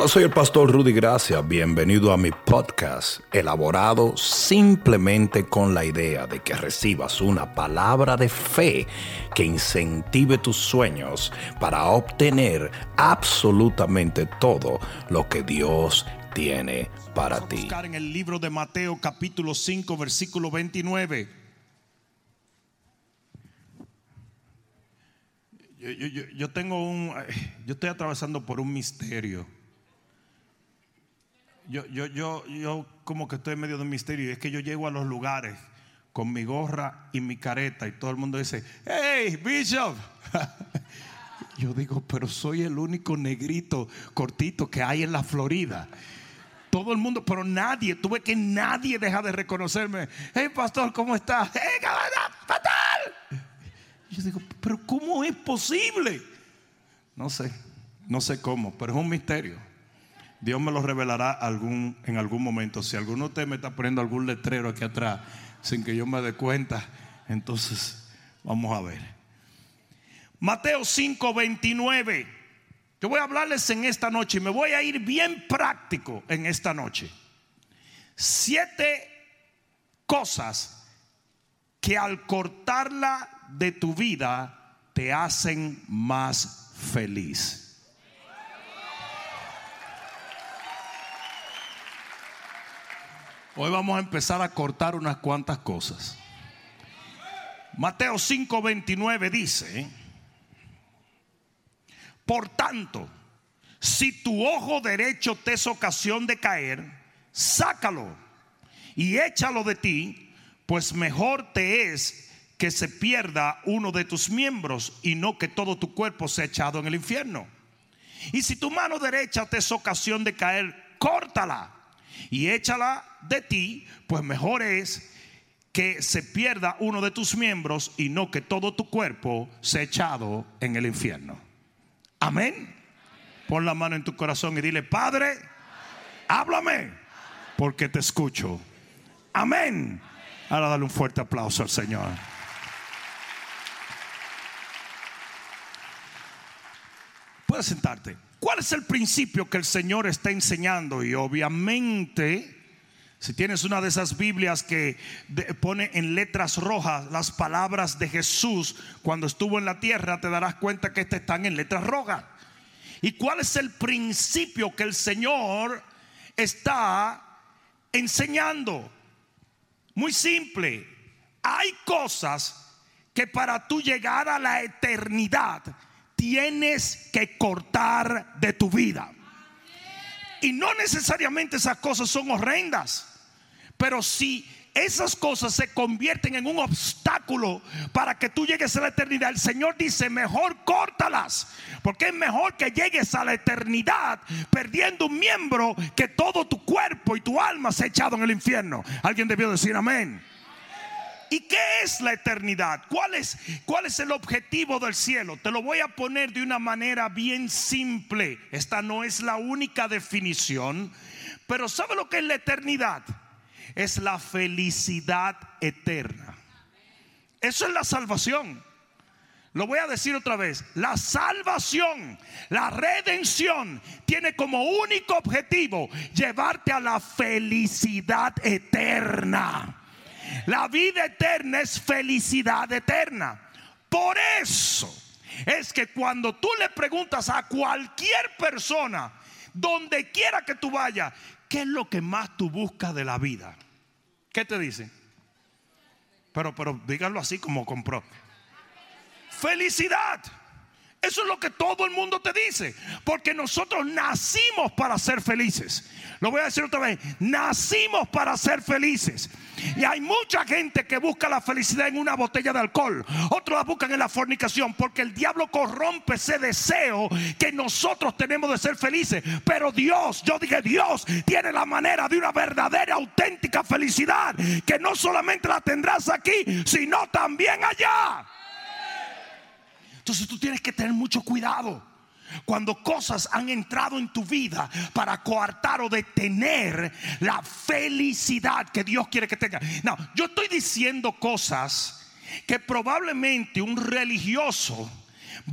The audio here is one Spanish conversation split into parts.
Hola, soy el pastor Rudy Gracia. Bienvenido a mi podcast, elaborado simplemente con la idea de que recibas una palabra de fe que incentive tus sueños para obtener absolutamente todo lo que Dios tiene para Vamos a ti. buscar en el libro de Mateo capítulo 5 versículo 29. Yo, yo- yo- tengo un, yo estoy atravesando por un misterio. Yo, yo, yo, yo como que estoy en medio de un misterio y es que yo llego a los lugares con mi gorra y mi careta y todo el mundo dice, hey, Bishop. Yo digo, pero soy el único negrito cortito que hay en la Florida. Todo el mundo, pero nadie, tuve que nadie deja de reconocerme. Hey, pastor, ¿cómo estás? Hey, cabrón, fatal. Yo digo, pero ¿cómo es posible? No sé, no sé cómo, pero es un misterio. Dios me lo revelará en algún momento. Si alguno de ustedes me está poniendo algún letrero aquí atrás sin que yo me dé cuenta, entonces vamos a ver. Mateo 5:29. Yo voy a hablarles en esta noche y me voy a ir bien práctico en esta noche. Siete cosas que al cortarla de tu vida te hacen más feliz. Hoy vamos a empezar a cortar unas cuantas cosas. Mateo 5:29 dice, por tanto, si tu ojo derecho te es ocasión de caer, sácalo y échalo de ti, pues mejor te es que se pierda uno de tus miembros y no que todo tu cuerpo sea echado en el infierno. Y si tu mano derecha te es ocasión de caer, córtala y échala de ti, pues mejor es que se pierda uno de tus miembros y no que todo tu cuerpo sea echado en el infierno. Amén. Pon la mano en tu corazón y dile, Padre, háblame, porque te escucho. Amén. Ahora dale un fuerte aplauso al Señor. Puedes sentarte. ¿Cuál es el principio que el Señor está enseñando? Y obviamente, si tienes una de esas Biblias que pone en letras rojas las palabras de Jesús cuando estuvo en la tierra, te darás cuenta que estas están en letras rojas. ¿Y cuál es el principio que el Señor está enseñando? Muy simple. Hay cosas que para tú llegar a la eternidad tienes que cortar de tu vida. Y no necesariamente esas cosas son horrendas. Pero si esas cosas se convierten en un obstáculo para que tú llegues a la eternidad, el Señor dice, mejor córtalas. Porque es mejor que llegues a la eternidad perdiendo un miembro que todo tu cuerpo y tu alma se ha echado en el infierno. Alguien debió decir amén. ¿Y qué es la eternidad? ¿Cuál es, ¿Cuál es el objetivo del cielo? Te lo voy a poner de una manera bien simple. Esta no es la única definición, pero ¿sabe lo que es la eternidad? Es la felicidad eterna. Eso es la salvación. Lo voy a decir otra vez. La salvación, la redención tiene como único objetivo llevarte a la felicidad eterna. La vida eterna es felicidad eterna. Por eso es que cuando tú le preguntas a cualquier persona, donde quiera que tú vayas, ¿qué es lo que más tú buscas de la vida? ¿Qué te dicen? Pero, pero díganlo así como compró. Felicidad. Eso es lo que todo el mundo te dice. Porque nosotros nacimos para ser felices. Lo voy a decir otra vez. Nacimos para ser felices. Y hay mucha gente que busca la felicidad en una botella de alcohol. Otros la buscan en la fornicación. Porque el diablo corrompe ese deseo que nosotros tenemos de ser felices. Pero Dios, yo dije Dios, tiene la manera de una verdadera, auténtica felicidad. Que no solamente la tendrás aquí, sino también allá. Entonces tú tienes que tener mucho cuidado cuando cosas han entrado en tu vida para coartar o detener la felicidad que Dios quiere que tenga. No, yo estoy diciendo cosas que probablemente un religioso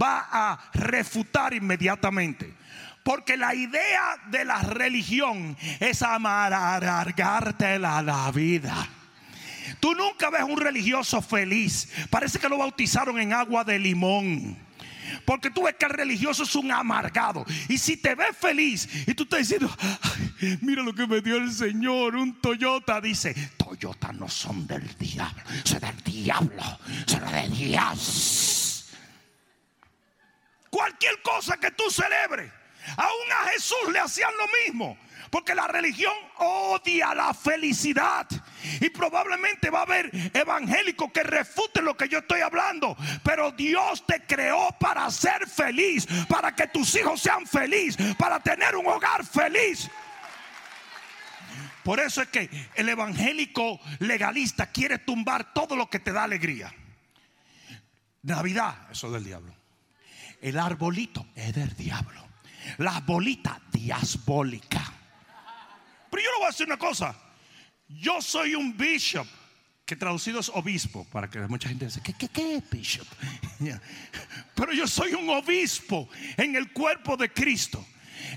va a refutar inmediatamente. Porque la idea de la religión es amargarte la, la vida. Tú nunca ves un religioso feliz. Parece que lo bautizaron en agua de limón. Porque tú ves que el religioso es un amargado. Y si te ves feliz y tú estás diciendo, mira lo que me dio el Señor, un Toyota, dice, Toyota no son del diablo, son del diablo, son de Dios. Cualquier cosa que tú celebres, aún a Jesús le hacían lo mismo. Porque la religión odia la felicidad. Y probablemente va a haber evangélicos que refuten lo que yo estoy hablando. Pero Dios te creó para ser feliz. Para que tus hijos sean felices. Para tener un hogar feliz. Por eso es que el evangélico legalista quiere tumbar todo lo que te da alegría. Navidad, eso es del diablo. El arbolito es del diablo. Las bolitas diabólicas. Pero yo le voy a decir una cosa. Yo soy un bishop, que traducido es obispo, para que mucha gente dice, ¿qué, qué, qué es bishop? Pero yo soy un obispo en el cuerpo de Cristo.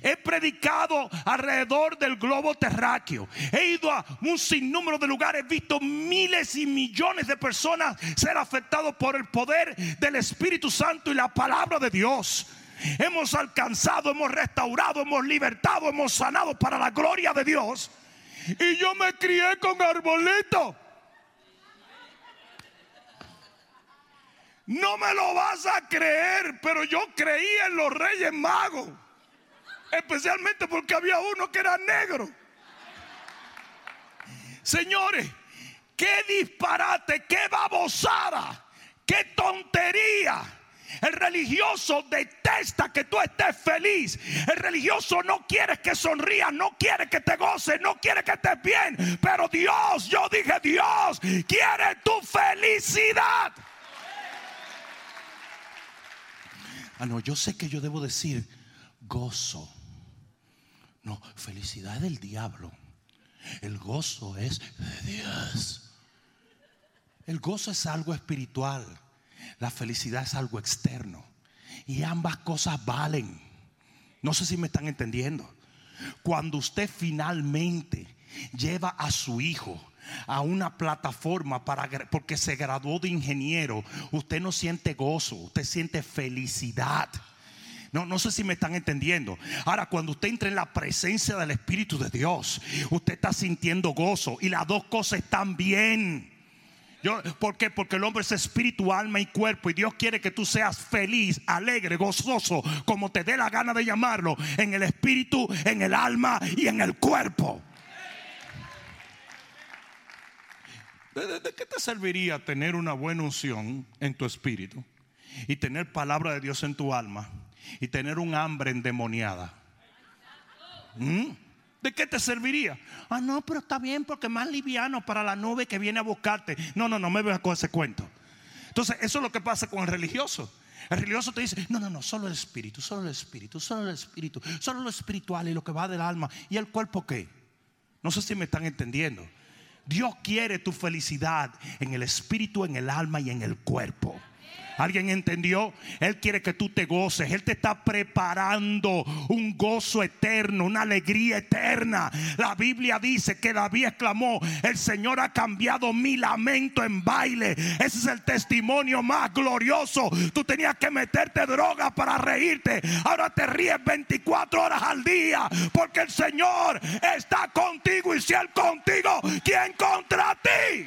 He predicado alrededor del globo terráqueo. He ido a un sinnúmero de lugares. He visto miles y millones de personas ser afectados por el poder del Espíritu Santo y la palabra de Dios. Hemos alcanzado, hemos restaurado, hemos libertado, hemos sanado para la gloria de Dios. Y yo me crié con arbolito. No me lo vas a creer, pero yo creía en los reyes magos. Especialmente porque había uno que era negro. Señores, qué disparate, qué babosada, qué tontería el religioso detesta que tú estés feliz. El religioso no quiere que sonrías, no quiere que te goces, no quiere que estés bien. Pero Dios, yo dije Dios, quiere tu felicidad. Ah, no, yo sé que yo debo decir gozo. No, felicidad del diablo. El gozo es de Dios. El gozo es algo espiritual. La felicidad es algo externo. Y ambas cosas valen. No sé si me están entendiendo. Cuando usted finalmente lleva a su hijo a una plataforma para porque se graduó de ingeniero, usted no siente gozo, usted siente felicidad. No, no sé si me están entendiendo. Ahora, cuando usted entra en la presencia del Espíritu de Dios, usted está sintiendo gozo y las dos cosas están bien. ¿Por qué? Porque el hombre es espíritu, alma y cuerpo. Y Dios quiere que tú seas feliz, alegre, gozoso, como te dé la gana de llamarlo, en el espíritu, en el alma y en el cuerpo. ¿De, qué te serviría tener una buena unción en tu espíritu y tener palabra de Dios en tu alma y tener un hambre endemoniada? ¿Mm? ¿De qué te serviría? Ah, no, pero está bien porque más liviano para la nube que viene a buscarte. No, no, no me veas con ese cuento. Entonces, eso es lo que pasa con el religioso. El religioso te dice, no, no, no, solo el espíritu, solo el espíritu, solo el espíritu, solo lo espiritual y lo que va del alma. ¿Y el cuerpo qué? No sé si me están entendiendo. Dios quiere tu felicidad en el espíritu, en el alma y en el cuerpo. ¿Alguien entendió? Él quiere que tú te goces. Él te está preparando un gozo eterno, una alegría eterna. La Biblia dice que David exclamó, el Señor ha cambiado mi lamento en baile. Ese es el testimonio más glorioso. Tú tenías que meterte droga para reírte. Ahora te ríes 24 horas al día porque el Señor está contigo y si Él contigo, ¿quién contra ti?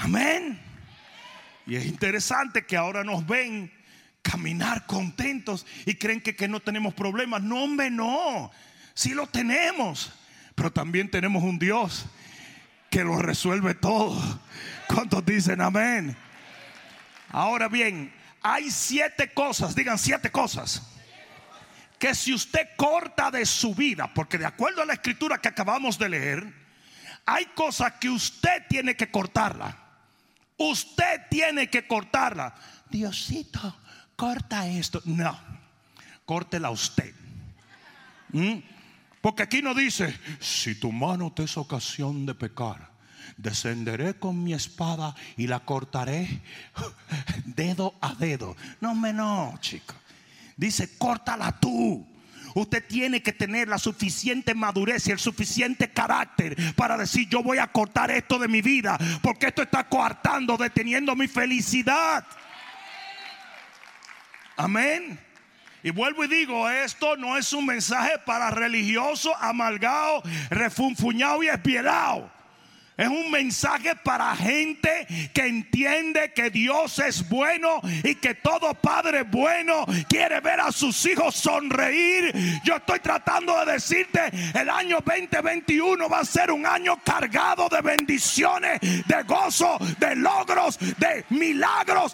Amén. Y es interesante que ahora nos ven caminar contentos y creen que, no tenemos problemas. No, hombre, no. Sí lo tenemos. Pero también tenemos un Dios que lo resuelve todo. ¿Cuántos dicen amén? Ahora bien, hay siete cosas, digan siete cosas, que si usted corta de su vida, porque de acuerdo a la escritura que acabamos de leer, hay cosas que usted tiene que cortarla. Usted tiene que cortarla. Diosito, corta esto. No, córtela usted. ¿Mm? Porque aquí no dice, si tu mano te es ocasión de pecar, descenderé con mi espada y la cortaré dedo a dedo. No, me no, chico. Dice, córtala tú. Usted tiene que tener la suficiente madurez y el suficiente carácter para decir yo voy a cortar esto de mi vida porque esto está coartando, deteniendo mi felicidad. Amén. Y vuelvo y digo, esto no es un mensaje para religioso, amalgado, refunfuñado y espielado. Es un mensaje para gente que entiende que Dios es bueno y que todo padre bueno quiere ver a sus hijos sonreír. Yo estoy tratando de decirte, el año 2021 va a ser un año cargado de bendiciones, de gozo, de logros, de milagros.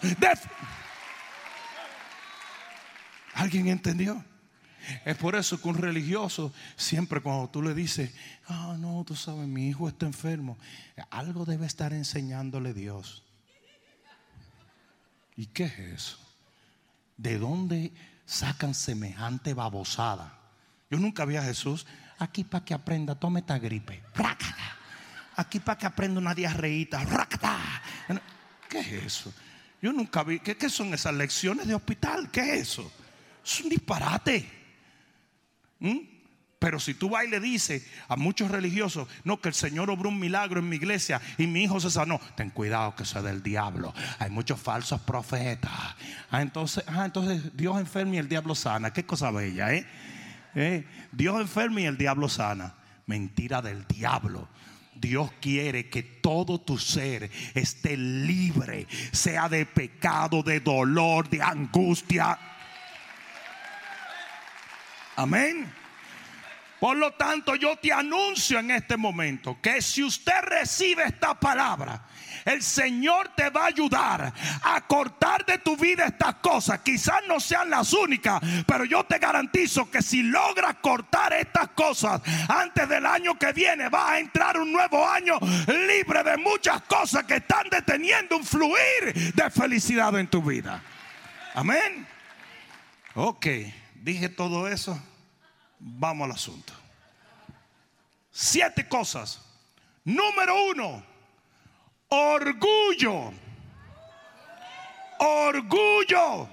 ¿Alguien entendió? Es por eso que un religioso siempre cuando tú le dices, ah, no, tú sabes, mi hijo está enfermo, algo debe estar enseñándole Dios. ¿Y qué es eso? ¿De dónde sacan semejante babosada? Yo nunca vi a Jesús aquí para que aprenda, tome esta gripe. Aquí para que aprenda una diarreíta. ¿Qué es eso? Yo nunca vi. ¿Qué, ¿Qué son esas lecciones de hospital? ¿Qué es eso? Es un disparate. ¿Mm? Pero si tú vas y le dices a muchos religiosos, no, que el Señor obró un milagro en mi iglesia y mi hijo se sanó, ten cuidado que sea del diablo. Hay muchos falsos profetas. Ah, entonces, ah, entonces Dios enferma y el diablo sana. Qué cosa bella, ¿eh? ¿eh? Dios enferma y el diablo sana. Mentira del diablo. Dios quiere que todo tu ser esté libre, sea de pecado, de dolor, de angustia. Amén. Por lo tanto, yo te anuncio en este momento que si usted recibe esta palabra, el Señor te va a ayudar a cortar de tu vida estas cosas. Quizás no sean las únicas, pero yo te garantizo que si logras cortar estas cosas antes del año que viene, va a entrar un nuevo año libre de muchas cosas que están deteniendo un fluir de felicidad en tu vida. Amén. Ok. Dije todo eso. Vamos al asunto. Siete cosas. Número uno, orgullo. Orgullo.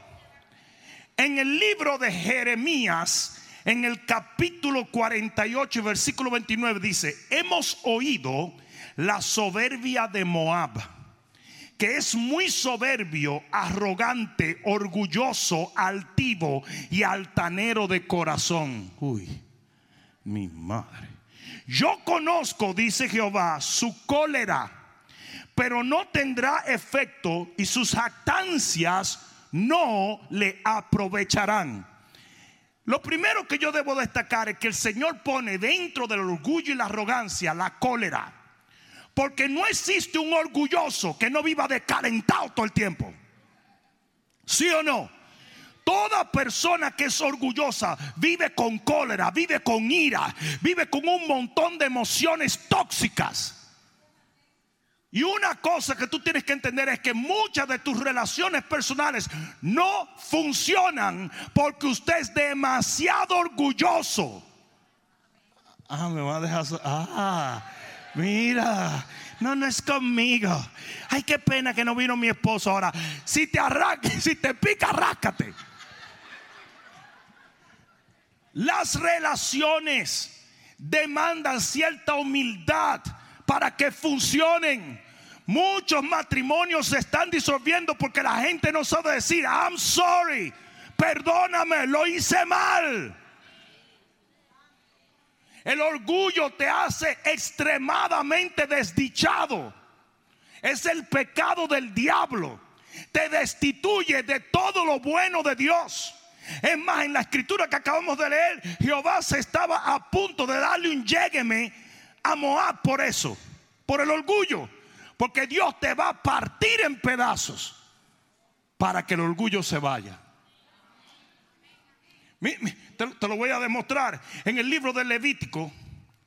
En el libro de Jeremías, en el capítulo 48, versículo 29, dice, hemos oído la soberbia de Moab que es muy soberbio, arrogante, orgulloso, altivo y altanero de corazón. Uy, mi madre. Yo conozco, dice Jehová, su cólera, pero no tendrá efecto y sus jactancias no le aprovecharán. Lo primero que yo debo destacar es que el Señor pone dentro del orgullo y la arrogancia la cólera. Porque no existe un orgulloso que no viva decalentado todo el tiempo. ¿Sí o no? Toda persona que es orgullosa vive con cólera, vive con ira, vive con un montón de emociones tóxicas. Y una cosa que tú tienes que entender es que muchas de tus relaciones personales no funcionan porque usted es demasiado orgulloso. Ah, me va a dejar. Ah. Mira, no, no es conmigo. Ay, qué pena que no vino mi esposo ahora. Si te arranca, si te pica, arrácate. Las relaciones demandan cierta humildad para que funcionen. Muchos matrimonios se están disolviendo porque la gente no sabe decir, I'm sorry, perdóname, lo hice mal. El orgullo te hace extremadamente desdichado. Es el pecado del diablo. Te destituye de todo lo bueno de Dios. Es más, en la escritura que acabamos de leer, Jehová se estaba a punto de darle un llégueme a Moab por eso, por el orgullo. Porque Dios te va a partir en pedazos para que el orgullo se vaya. Te, lo voy a demostrar en el libro de Levítico,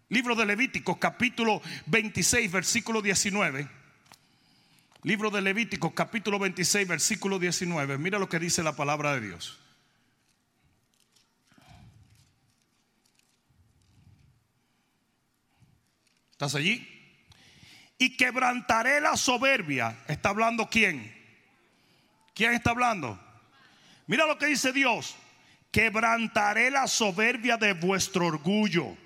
libro de Levítico, capítulo 26, versículo 19. Libro de Levítico, capítulo 26, versículo 19. Mira lo que dice la palabra de Dios. ¿Estás allí? Y quebrantaré la soberbia. ¿Está hablando quién? ¿Quién está hablando? Mira lo que dice Dios quebrantaré la soberbia de vuestro orgullo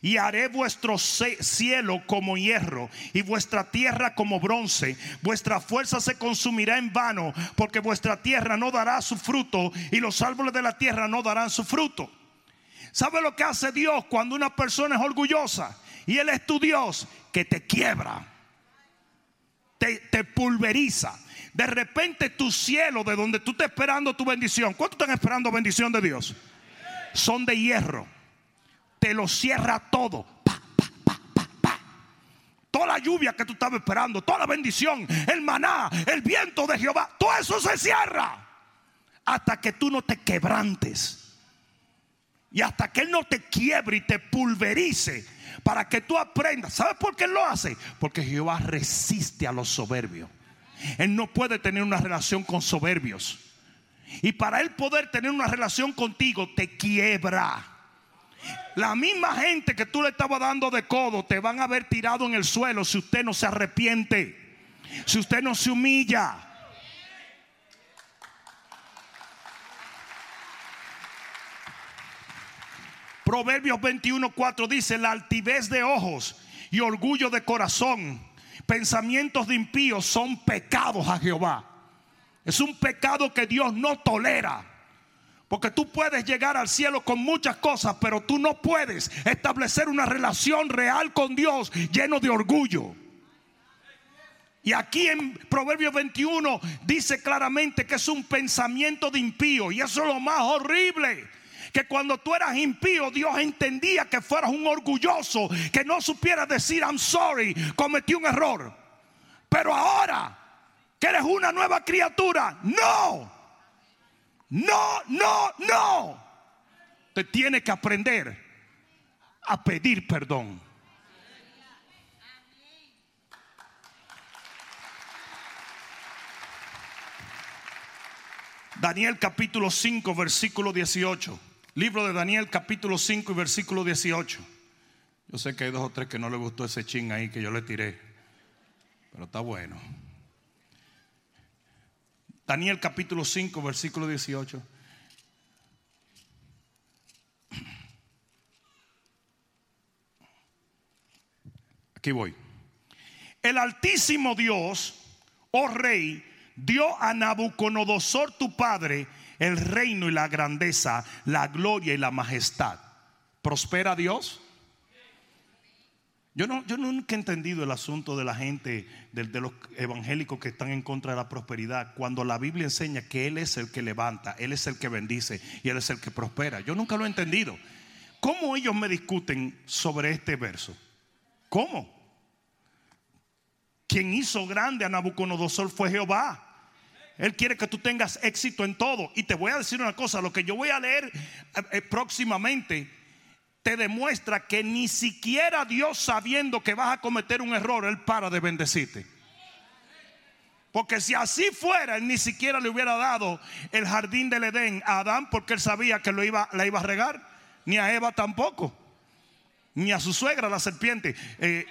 y haré vuestro cielo como hierro y vuestra tierra como bronce. Vuestra fuerza se consumirá en vano porque vuestra tierra no dará su fruto y los árboles de la tierra no darán su fruto. ¿Sabe lo que hace Dios cuando una persona es orgullosa? Y Él es tu Dios que te quiebra, te, te pulveriza. De repente tu cielo, de donde tú estás esperando tu bendición, ¿cuánto están esperando bendición de Dios? Son de hierro te lo cierra todo. toda la lluvia que tú estabas esperando, toda la bendición, el maná, el viento de Jehová, todo eso se cierra. Hasta que tú no te quebrantes. Y hasta que Él no te quiebre y te pulverice. Para que tú aprendas. ¿Sabes por qué Él lo hace? Porque Jehová resiste a los soberbios. Él no puede tener una relación con soberbios. Y para Él poder tener una relación contigo, te quiebra. La misma gente que tú le estabas dando de codo te van a ver tirado en el suelo si usted no se arrepiente, si usted no se humilla. Proverbios 21:4 dice: La altivez de ojos y orgullo de corazón, pensamientos de impíos son pecados a Jehová. Es un pecado que Dios no tolera. Porque tú puedes llegar al cielo con muchas cosas, pero tú no puedes establecer una relación real con Dios lleno de orgullo. Y aquí en Proverbios 21 dice claramente que es un pensamiento de impío. Y eso es lo más horrible. Que cuando tú eras impío, Dios entendía que fueras un orgulloso, que no supieras decir I'm sorry, cometí un error. Pero ahora que eres una nueva criatura, no. No, no, no. Te tiene que aprender a pedir perdón. Daniel capítulo 5, versículo 18. Libro de Daniel capítulo 5 y versículo 18. Yo sé que hay dos o tres que no le gustó ese ching ahí que yo le tiré. Pero está bueno. Daniel capítulo 5, versículo 18. Aquí voy. El altísimo Dios, oh rey, dio a Nabucodonosor tu padre el reino y la grandeza, la gloria y la majestad. ¿Prospera Dios? Yo, no, yo nunca he entendido el asunto de la gente, de, de, los evangélicos que están en contra de la prosperidad, cuando la Biblia enseña que Él es el que levanta, Él es el que bendice y Él es el que prospera. Yo nunca lo he entendido. ¿Cómo ellos me discuten sobre este verso? ¿Cómo? Quien hizo grande a Nabucodonosor fue Jehová. Él quiere que tú tengas éxito en todo. Y te voy a decir una cosa, lo que yo voy a leer eh, eh, próximamente te demuestra que ni siquiera Dios sabiendo que vas a cometer un error, Él para de bendecirte. Porque si así fuera, Él ni siquiera le hubiera dado el jardín del Edén a Adán porque Él sabía que lo iba, la iba a regar. Ni a Eva tampoco. Ni a su suegra, la serpiente. Eh,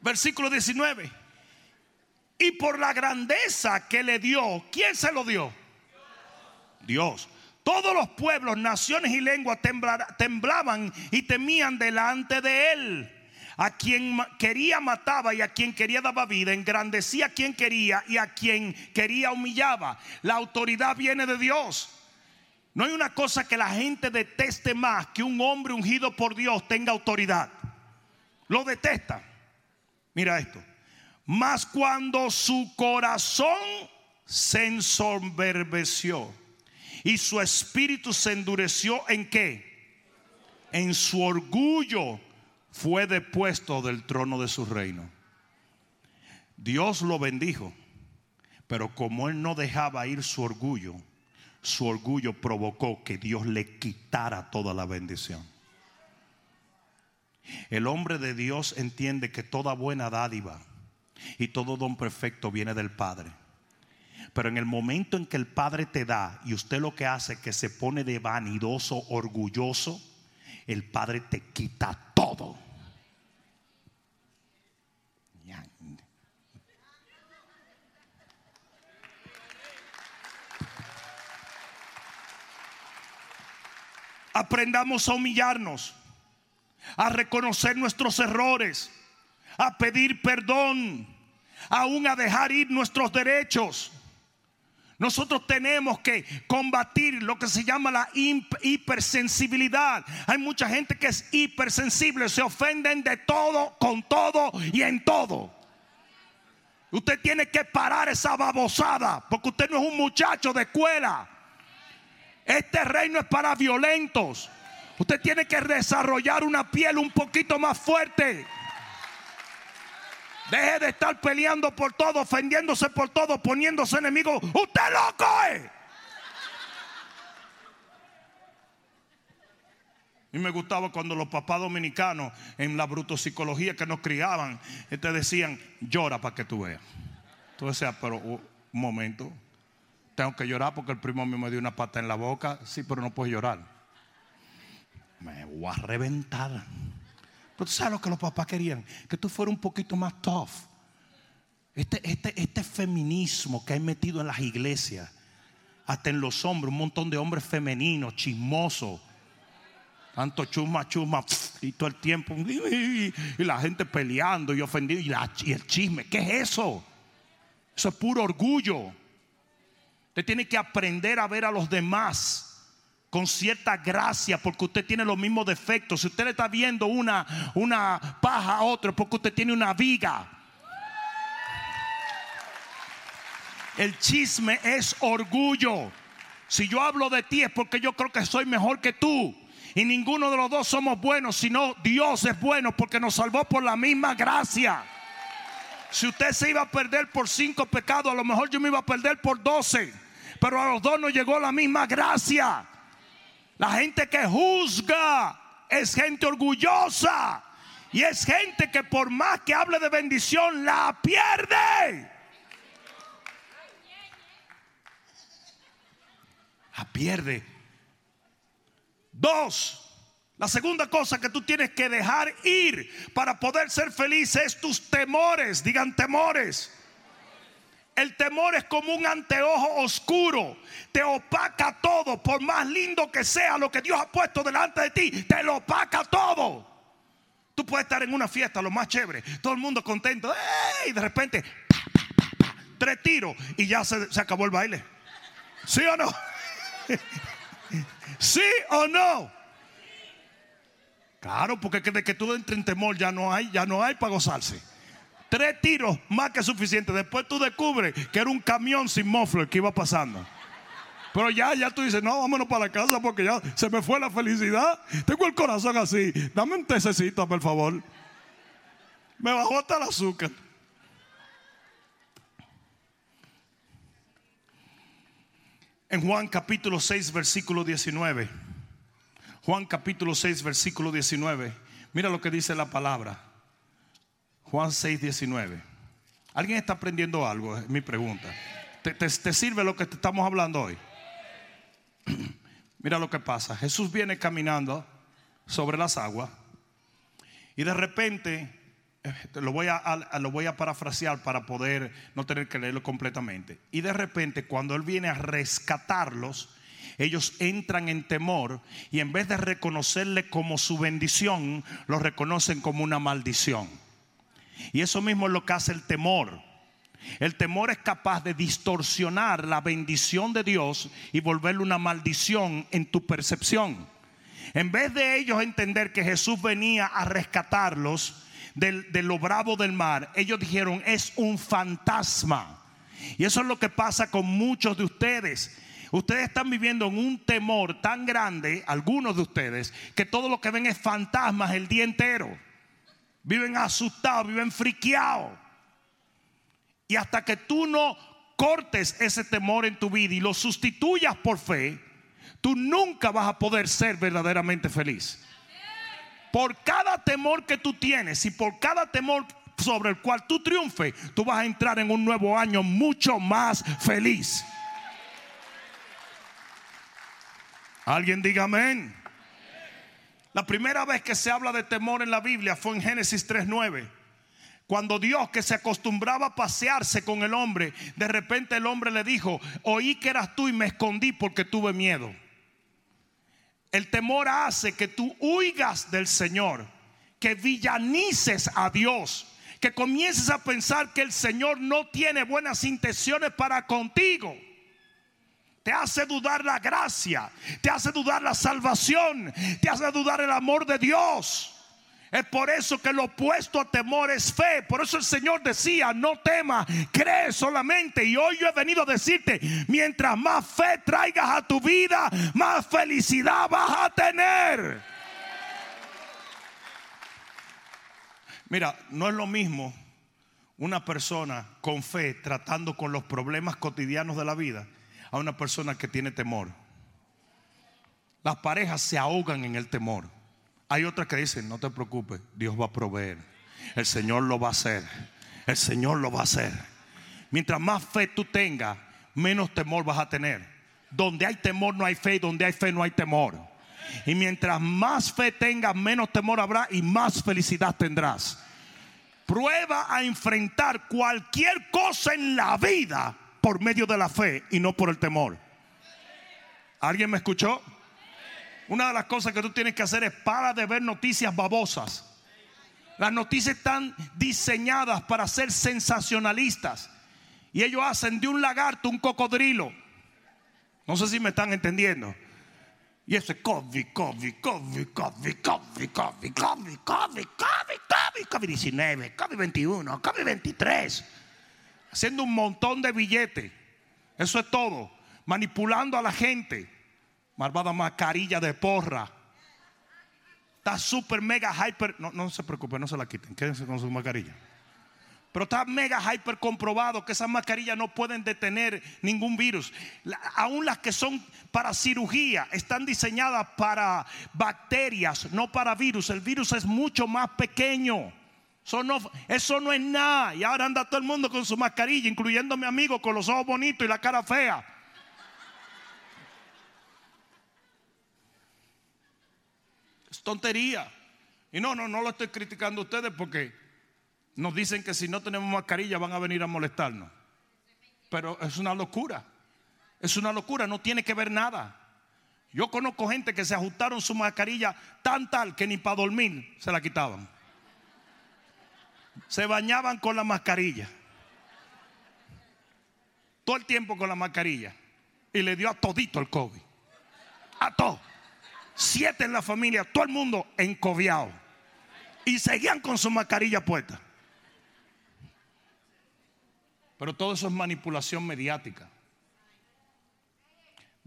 versículo 19. Y por la grandeza que le dio, ¿quién se lo dio? Dios. Todos los pueblos, naciones y lenguas temblaban y temían delante de él. A quien quería mataba y a quien quería daba vida, engrandecía a quien quería y a quien quería humillaba. La autoridad viene de Dios. No hay una cosa que la gente deteste más que un hombre ungido por Dios tenga autoridad. Lo detesta. Mira esto. Mas cuando su corazón se ensoberbeció y su espíritu se endureció en qué? En su orgullo fue depuesto del trono de su reino. Dios lo bendijo, pero como él no dejaba ir su orgullo, su orgullo provocó que Dios le quitara toda la bendición. El hombre de Dios entiende que toda buena dádiva y todo don perfecto viene del Padre. Pero en el momento en que el Padre te da y usted lo que hace es que se pone de vanidoso, orgulloso, el Padre te quita todo. Aprendamos a humillarnos a reconocer nuestros errores, a pedir perdón, aún a dejar ir nuestros derechos. Nosotros tenemos que combatir lo que se llama la hipersensibilidad. Hay mucha gente que es hipersensible, se ofenden de todo, con todo y en todo. Usted tiene que parar esa babosada, porque usted no es un muchacho de escuela. Este reino es para violentos. Usted tiene que desarrollar una piel un poquito más fuerte. Deje de estar peleando por todo, ofendiéndose por todo, poniéndose enemigo. Usted loco es. Y me gustaba cuando los papás dominicanos en la brutopsicología que nos criaban, te decían, llora para que tú veas. Tú decías, pero un momento, tengo que llorar porque el primo mío me dio una pata en la boca. Sí, pero no puedo llorar. Me voy a reventar. Pero tú sabes lo que los papás querían, que tú fueras un poquito más tough. Este, este, este feminismo que hay metido en las iglesias, hasta en los hombres, un montón de hombres femeninos, chismosos, tanto chusma, chusma, y todo el tiempo, y la gente peleando y ofendido, y, y el chisme, ¿qué es eso? Eso es puro orgullo. Usted tiene que aprender a ver a los demás con cierta gracia porque usted tiene los mismos defectos. Si usted le está viendo una, una paja a otro porque usted tiene una viga. El chisme es orgullo. Si yo hablo de ti es porque yo creo que soy mejor que tú. Y ninguno de los dos somos buenos, sino Dios es bueno porque nos salvó por la misma gracia. Si usted se iba a perder por cinco pecados, a lo mejor yo me iba a perder por doce. Pero a los dos nos llegó la misma gracia. La gente que juzga es gente orgullosa. Y es gente que por más que hable de bendición, la pierde. La pierde. Dos. La segunda cosa que tú tienes que dejar ir para poder ser feliz es tus temores. Digan temores. El temor es como un anteojo oscuro. Te opaca todo. Por más lindo que sea lo que Dios ha puesto delante de ti, te lo opaca todo. Tú puedes estar en una fiesta, lo más chévere. Todo el mundo contento. Y de repente, tres tiros y ya se, se acabó el baile. ¿Sí o no? ¿Sí o no? Claro, porque de que tú entres en temor ya no hay, ya no hay para gozarse. Tres tiros más que suficiente. Después tú descubres que era un camión sin muffler que iba pasando. Pero ya, ya tú dices, no, vámonos para la casa porque ya se me fue la felicidad. Tengo el corazón así. Dame un tececito, por favor. Me bajó hasta el azúcar. En Juan capítulo 6, versículo 19. Juan capítulo 6, versículo 19. Mira lo que dice la palabra. Juan 6, 19. ¿Alguien está aprendiendo algo? Es mi pregunta. ¿Te, sirve lo que estamos hablando hoy? Mira lo que pasa. Jesús viene caminando sobre las aguas y de repente, eh, lo voy a, lo voy a parafrasear para poder no tener que leerlo completamente. Y de repente, cuando Él viene a rescatarlos, ellos entran en temor y en vez de reconocerle como su bendición, lo reconocen como una maldición. Y eso mismo es lo que hace el temor. El temor es capaz de distorsionar la bendición de Dios y volverle una maldición en tu percepción. En vez de ellos entender que Jesús venía a rescatarlos de lo bravo del mar, ellos dijeron es un fantasma. Y eso es lo que pasa con muchos de ustedes. Ustedes están viviendo en un temor tan grande, algunos de ustedes, que todo lo que ven es fantasmas el día entero. Viven asustados, viven friqueados. Y hasta que tú no cortes ese temor en tu vida y lo sustituyas por fe, tú nunca vas a poder ser verdaderamente feliz. Por cada temor que tú tienes y por cada temor sobre el cual tú triunfes, tú vas a entrar en un nuevo año mucho más feliz. Alguien diga amén. La primera vez que se habla de temor en la Biblia fue en Génesis 3.9. Cuando Dios que se acostumbraba a pasearse con el hombre, de repente el hombre le dijo, oí que eras tú y me escondí porque tuve miedo. El temor hace que tú huigas del Señor, que villanices a Dios, que comiences a pensar que el Señor no tiene buenas intenciones para contigo. Te hace dudar la gracia, te hace dudar la salvación, te hace dudar el amor de Dios. Es por eso que lo opuesto a temor es fe. Por eso el Señor decía, no temas, cree solamente. Y hoy yo he venido a decirte, mientras más fe traigas a tu vida, más felicidad vas a tener. Mira, no es lo mismo una persona con fe tratando con los problemas cotidianos de la vida a una persona que tiene temor. Las parejas se ahogan en el temor. Hay otras que dicen, no te preocupes, Dios va a proveer. El Señor lo va a hacer. El Señor lo va a hacer. Mientras más fe tú tengas, menos temor vas a tener. Donde hay temor no hay fe y donde hay fe no hay temor. Y mientras más fe tengas, menos temor habrá y más felicidad tendrás. Prueba a enfrentar cualquier cosa en la vida por medio de la fe y no por el temor. ¿Alguien me escuchó? Una de las cosas que tú tienes que hacer es para de ver noticias babosas. Las noticias están diseñadas para ser sensacionalistas. Y ellos hacen de un lagarto un cocodrilo. No sé si me están entendiendo. Y eso es COVID, COVID, COVID, COVID, COVID, COVID, COVID, COVID, COVID, COVID, 19, COVID 21, COVID 23. Haciendo un montón de billetes. Eso es todo. Manipulando a la gente. Malvada mascarilla de porra. Está súper mega hyper. No, no se preocupe, no se la quiten. Quédense con su mascarilla. Pero está mega hyper comprobado que esas mascarillas no pueden detener ningún virus. aún las que son para cirugía están diseñadas para bacterias, no para virus. El virus es mucho más pequeño. Eso no, eso no es nada. Y ahora anda todo el mundo con su mascarilla, incluyendo a mi amigo con los ojos bonitos y la cara fea. Es tontería. Y no, no, no lo estoy criticando a ustedes porque nos dicen que si no tenemos mascarilla van a venir a molestarnos. Pero es una locura. Es una locura, no tiene que ver nada. Yo conozco gente que se ajustaron su mascarilla tan tal que ni para dormir se la quitaban. Se bañaban con la mascarilla. Todo el tiempo con la mascarilla. Y le dio a todito el COVID. A todo siete en la familia, todo el mundo encobiado. Y seguían con su mascarilla puesta. Pero todo eso es manipulación mediática.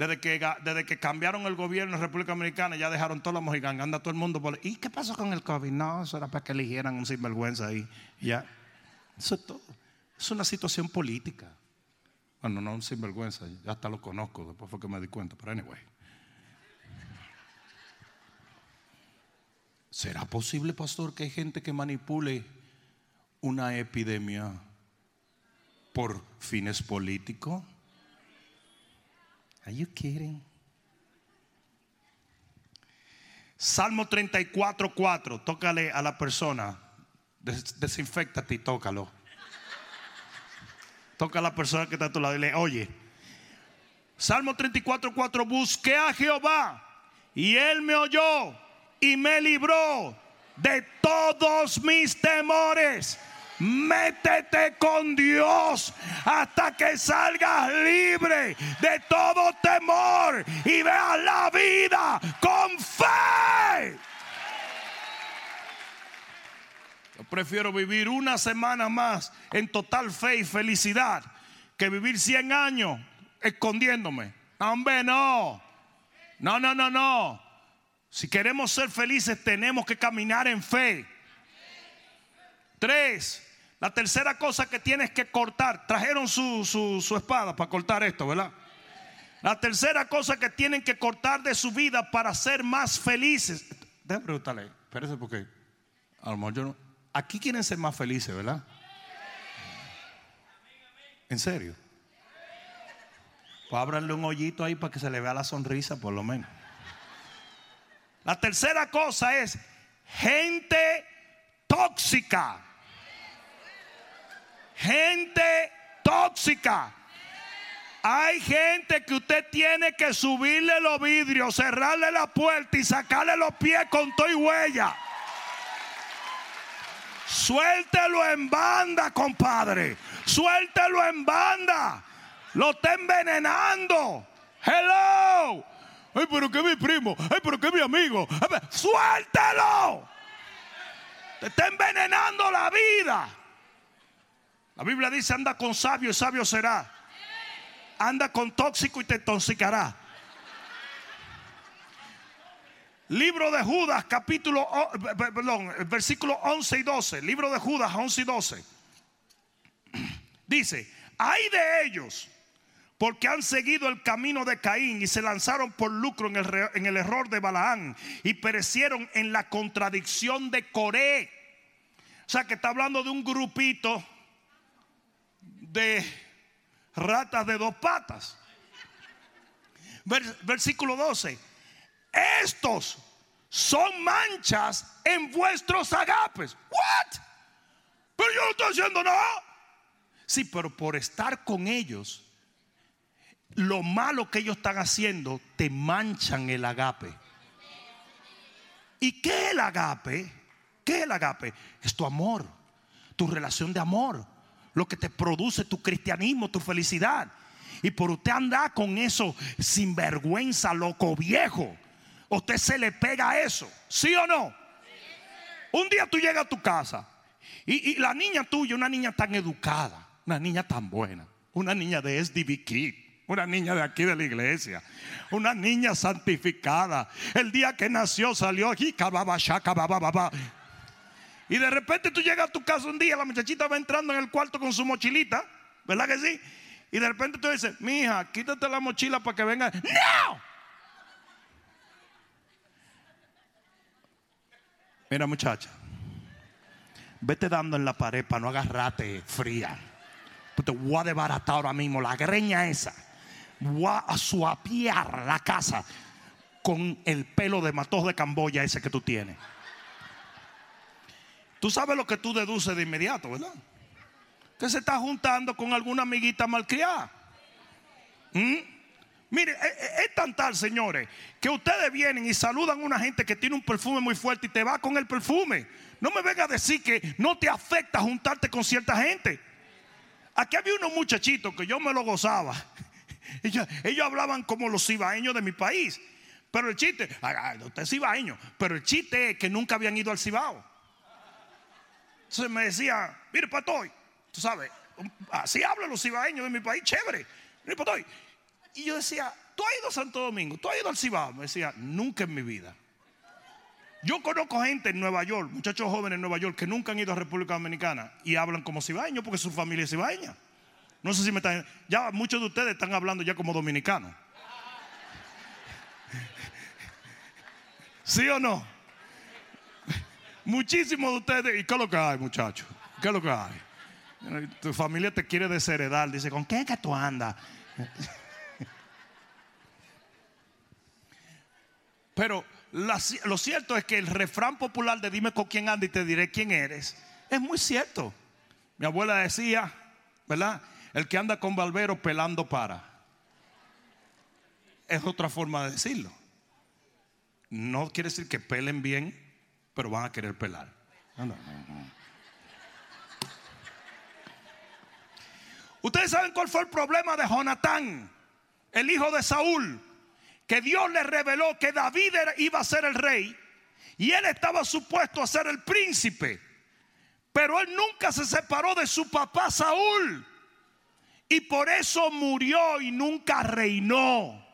Desde que, desde que cambiaron el gobierno en República Dominicana, ya dejaron todos los mojiganos. Anda todo el mundo por. ¿Y qué pasó con el COVID? No, eso era para que eligieran un sinvergüenza ahí. Ya. Eso es todo. Es una situación política. Bueno, no un sinvergüenza. Ya hasta lo conozco. Después fue que me di cuenta. Pero anyway. ¿Será posible, pastor, que hay gente que manipule una epidemia por fines políticos? Are you kidding? Salmo 34, 4. Tócale a la persona. desinfectate y tócalo. Toca a la persona que está a tu lado y le oye. Salmo 34, 4. Busqué a Jehová y él me oyó y me libró de todos mis temores. Métete con Dios hasta que salgas libre de todo temor y veas la vida con fe. Yo prefiero vivir una semana más en total fe y felicidad que vivir 100 años escondiéndome. Hombre, no. No, no, no, no. Si queremos ser felices tenemos que caminar en fe. Tres, la tercera cosa que tienes que cortar, trajeron su, espada para cortar esto, ¿verdad? La tercera cosa que tienen que cortar de su vida para ser más felices. Déjame preguntarle, espérese porque a lo mejor yo no. Aquí quieren ser más felices, ¿verdad? ¿En serio? Pues ábranle un hoyito ahí para que se le vea la sonrisa, por lo menos. La tercera cosa es gente tóxica. Gente tóxica. Hay gente que usted tiene que subirle los vidrios, cerrarle la puerta y sacarle los pies con todo y huella. Suéltelo en banda, compadre. Suéltelo en banda. Lo está envenenando. Hello. Ay, pero que mi primo. Ay, pero que mi amigo. Suéltelo. Te está envenenando la vida. La Biblia dice, anda con sabio y sabio será. Anda con tóxico y te intoxicará. Libro de Judas, capítulo, perdón, versículo 11 y 12. Libro de Judas, 11 y 12. Dice, hay de ellos, porque han seguido el camino de Caín y se lanzaron por lucro en el, en el error de Balaán y perecieron en la contradicción de Coré. O sea que está hablando de un grupito de ratas de dos patas. Versículo 12 estos son manchas en vuestros agapes. What? Pero yo no estoy haciendo nada. Sí, pero por estar con ellos, lo malo que ellos están haciendo te manchan el agape. ¿Y qué es el agape? ¿Qué es el agape? Es tu amor, tu relación de amor, lo que te produce tu cristianismo, tu felicidad. Y por usted andar con eso sin vergüenza, loco viejo usted se le pega eso, ¿sí o no? Un día tú llegas a tu casa y, la niña tuya, una niña tan educada, una niña tan buena, una niña de SDB una niña de aquí de la iglesia, una niña santificada. El día que nació salió aquí, y de repente tú llegas a tu casa un día, la muchachita va entrando en el cuarto con su mochilita, ¿verdad que sí? Y de repente tú dices, mi hija, quítate la mochila para que venga. ¡No! Mira muchacha, vete dando en la pared para no agarrarte fría. Pues te voy a desbaratar ahora mismo la greña esa. Voy a suapiar la casa con el pelo de matos de Camboya ese que tú tienes. Tú sabes lo que tú deduces de inmediato, ¿verdad? Que se está juntando con alguna amiguita malcriada. ¿Mm? Mire, e, e, es, tan tal, señores, que ustedes vienen y saludan a una gente que tiene un perfume muy fuerte y te va con el perfume. No me venga a decir que no te afecta juntarte con cierta gente. Aquí había unos muchachitos que yo me lo gozaba. Ellos, hablaban como los cibaeños de mi país. Pero el chiste, usted es cibaeño, pero el chiste es que nunca habían ido al Cibao. Entonces me decía, mire, Patoy, tú sabes, así hablan los cibaeños de mi país, chévere. Mire, Patoy, y yo decía, ¿tú has ido a Santo Domingo? ¿Tú has ido al Cibao? Me decía, nunca en mi vida. Yo conozco gente en Nueva York, muchachos jóvenes en Nueva York, que nunca han ido a República Dominicana y hablan como cibaeños porque su familia es cibaeña. No sé si me están. Ya muchos de ustedes están hablando ya como dominicanos. ¿Sí o no? Muchísimos de ustedes. ¿Y qué es lo que hay, muchachos? ¿Qué es lo que hay? Tu familia te quiere desheredar. Dice, ¿con qué es que tú andas? Pero lo cierto es que el refrán popular de dime con quién anda y te diré quién eres es muy cierto. Mi abuela decía, ¿verdad? El que anda con Balbero pelando para. Es otra forma de decirlo. No quiere decir que pelen bien, pero van a querer pelar. Ustedes saben cuál fue el problema de Jonatán, el hijo de Saúl que Dios le reveló que David iba a ser el rey y él estaba supuesto a ser el príncipe. Pero él nunca se separó de su papá Saúl. Y por eso murió y nunca reinó.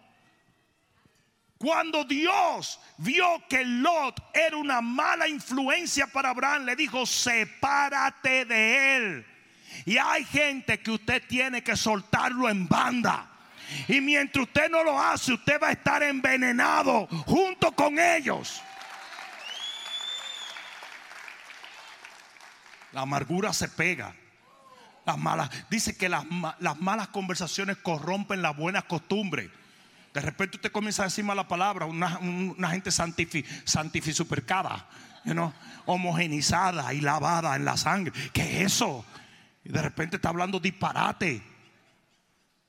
Cuando Dios vio que Lot era una mala influencia para Abraham, le dijo, sepárate de él. Y hay gente que usted tiene que soltarlo en banda. Y mientras usted no lo hace, usted va a estar envenenado junto con ellos. La amargura se pega. Las malas, dice que las, malas conversaciones corrompen las buenas costumbres. De repente usted comienza a decir mala palabra, una, gente santifi, santificupercada, homogenizada y lavada en la sangre. ¿Qué es eso? Y de repente está hablando disparate.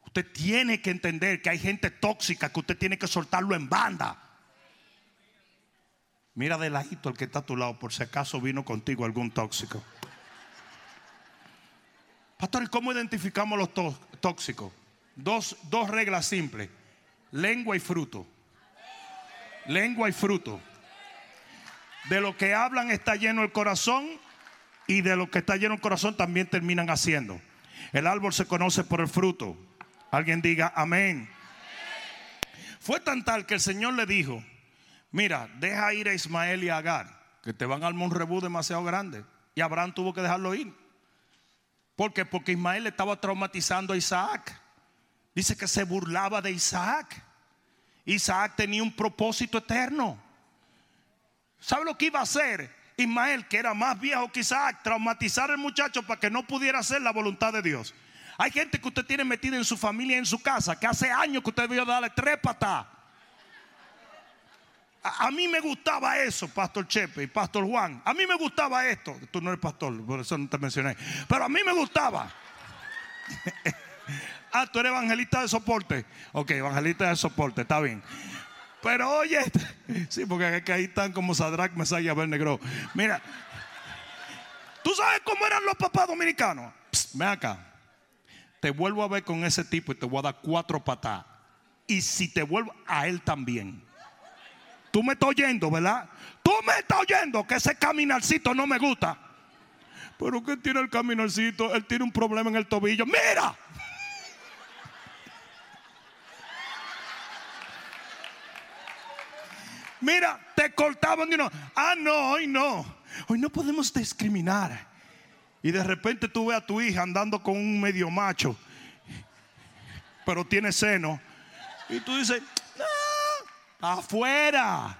Usted tiene que entender que hay gente tóxica que usted tiene que soltarlo en banda. Mira de ladito el que está a tu lado por si acaso vino contigo algún tóxico. Pastor, ¿y cómo identificamos los tóxicos? Dos, dos reglas simples. Lengua y fruto. Lengua y fruto. De lo que hablan está lleno el corazón y de lo que está lleno el corazón también terminan haciendo. El árbol se conoce por el fruto. Alguien diga amén. Fue tan tal que el Señor le dijo, mira, deja ir a Ismael y a Agar, que te van al un rebú demasiado grande. Y Abraham tuvo que dejarlo ir. ¿Por qué? Porque Ismael estaba traumatizando a Isaac. Dice que se burlaba de Isaac. Isaac tenía un propósito eterno. ¿Sabe lo que iba a hacer? Ismael, que era más viejo que Isaac, traumatizar al muchacho para que no pudiera hacer la voluntad de Dios. Hay gente que usted tiene metida en su familia, en su casa, que hace años que usted debió darle tres patas. A, mí me gustaba eso, Pastor Chepe y Pastor Juan. A mí me gustaba esto. Tú no eres pastor, por eso no te mencioné. Pero a mí me gustaba. ah, tú eres evangelista de soporte. Ok, evangelista de soporte, está bien. Pero oye, sí, porque ahí están como Sadrach, Mesaya y Abednego. Mira, ¿tú sabes cómo eran los papás dominicanos? ven acá. Te vuelvo a ver con ese tipo y te voy a dar cuatro patadas. Y si te vuelvo a él también. Tú me estás oyendo, ¿verdad? Tú me estás oyendo que ese caminarcito no me gusta. Pero ¿qué tiene el caminarcito? Él tiene un problema en el tobillo. Mira. Mira, te cortaban y no. Ah, no, hoy no. Hoy no podemos discriminar. Y de repente tú ves a tu hija andando con un medio macho, pero tiene seno. Y tú dices, Afuera.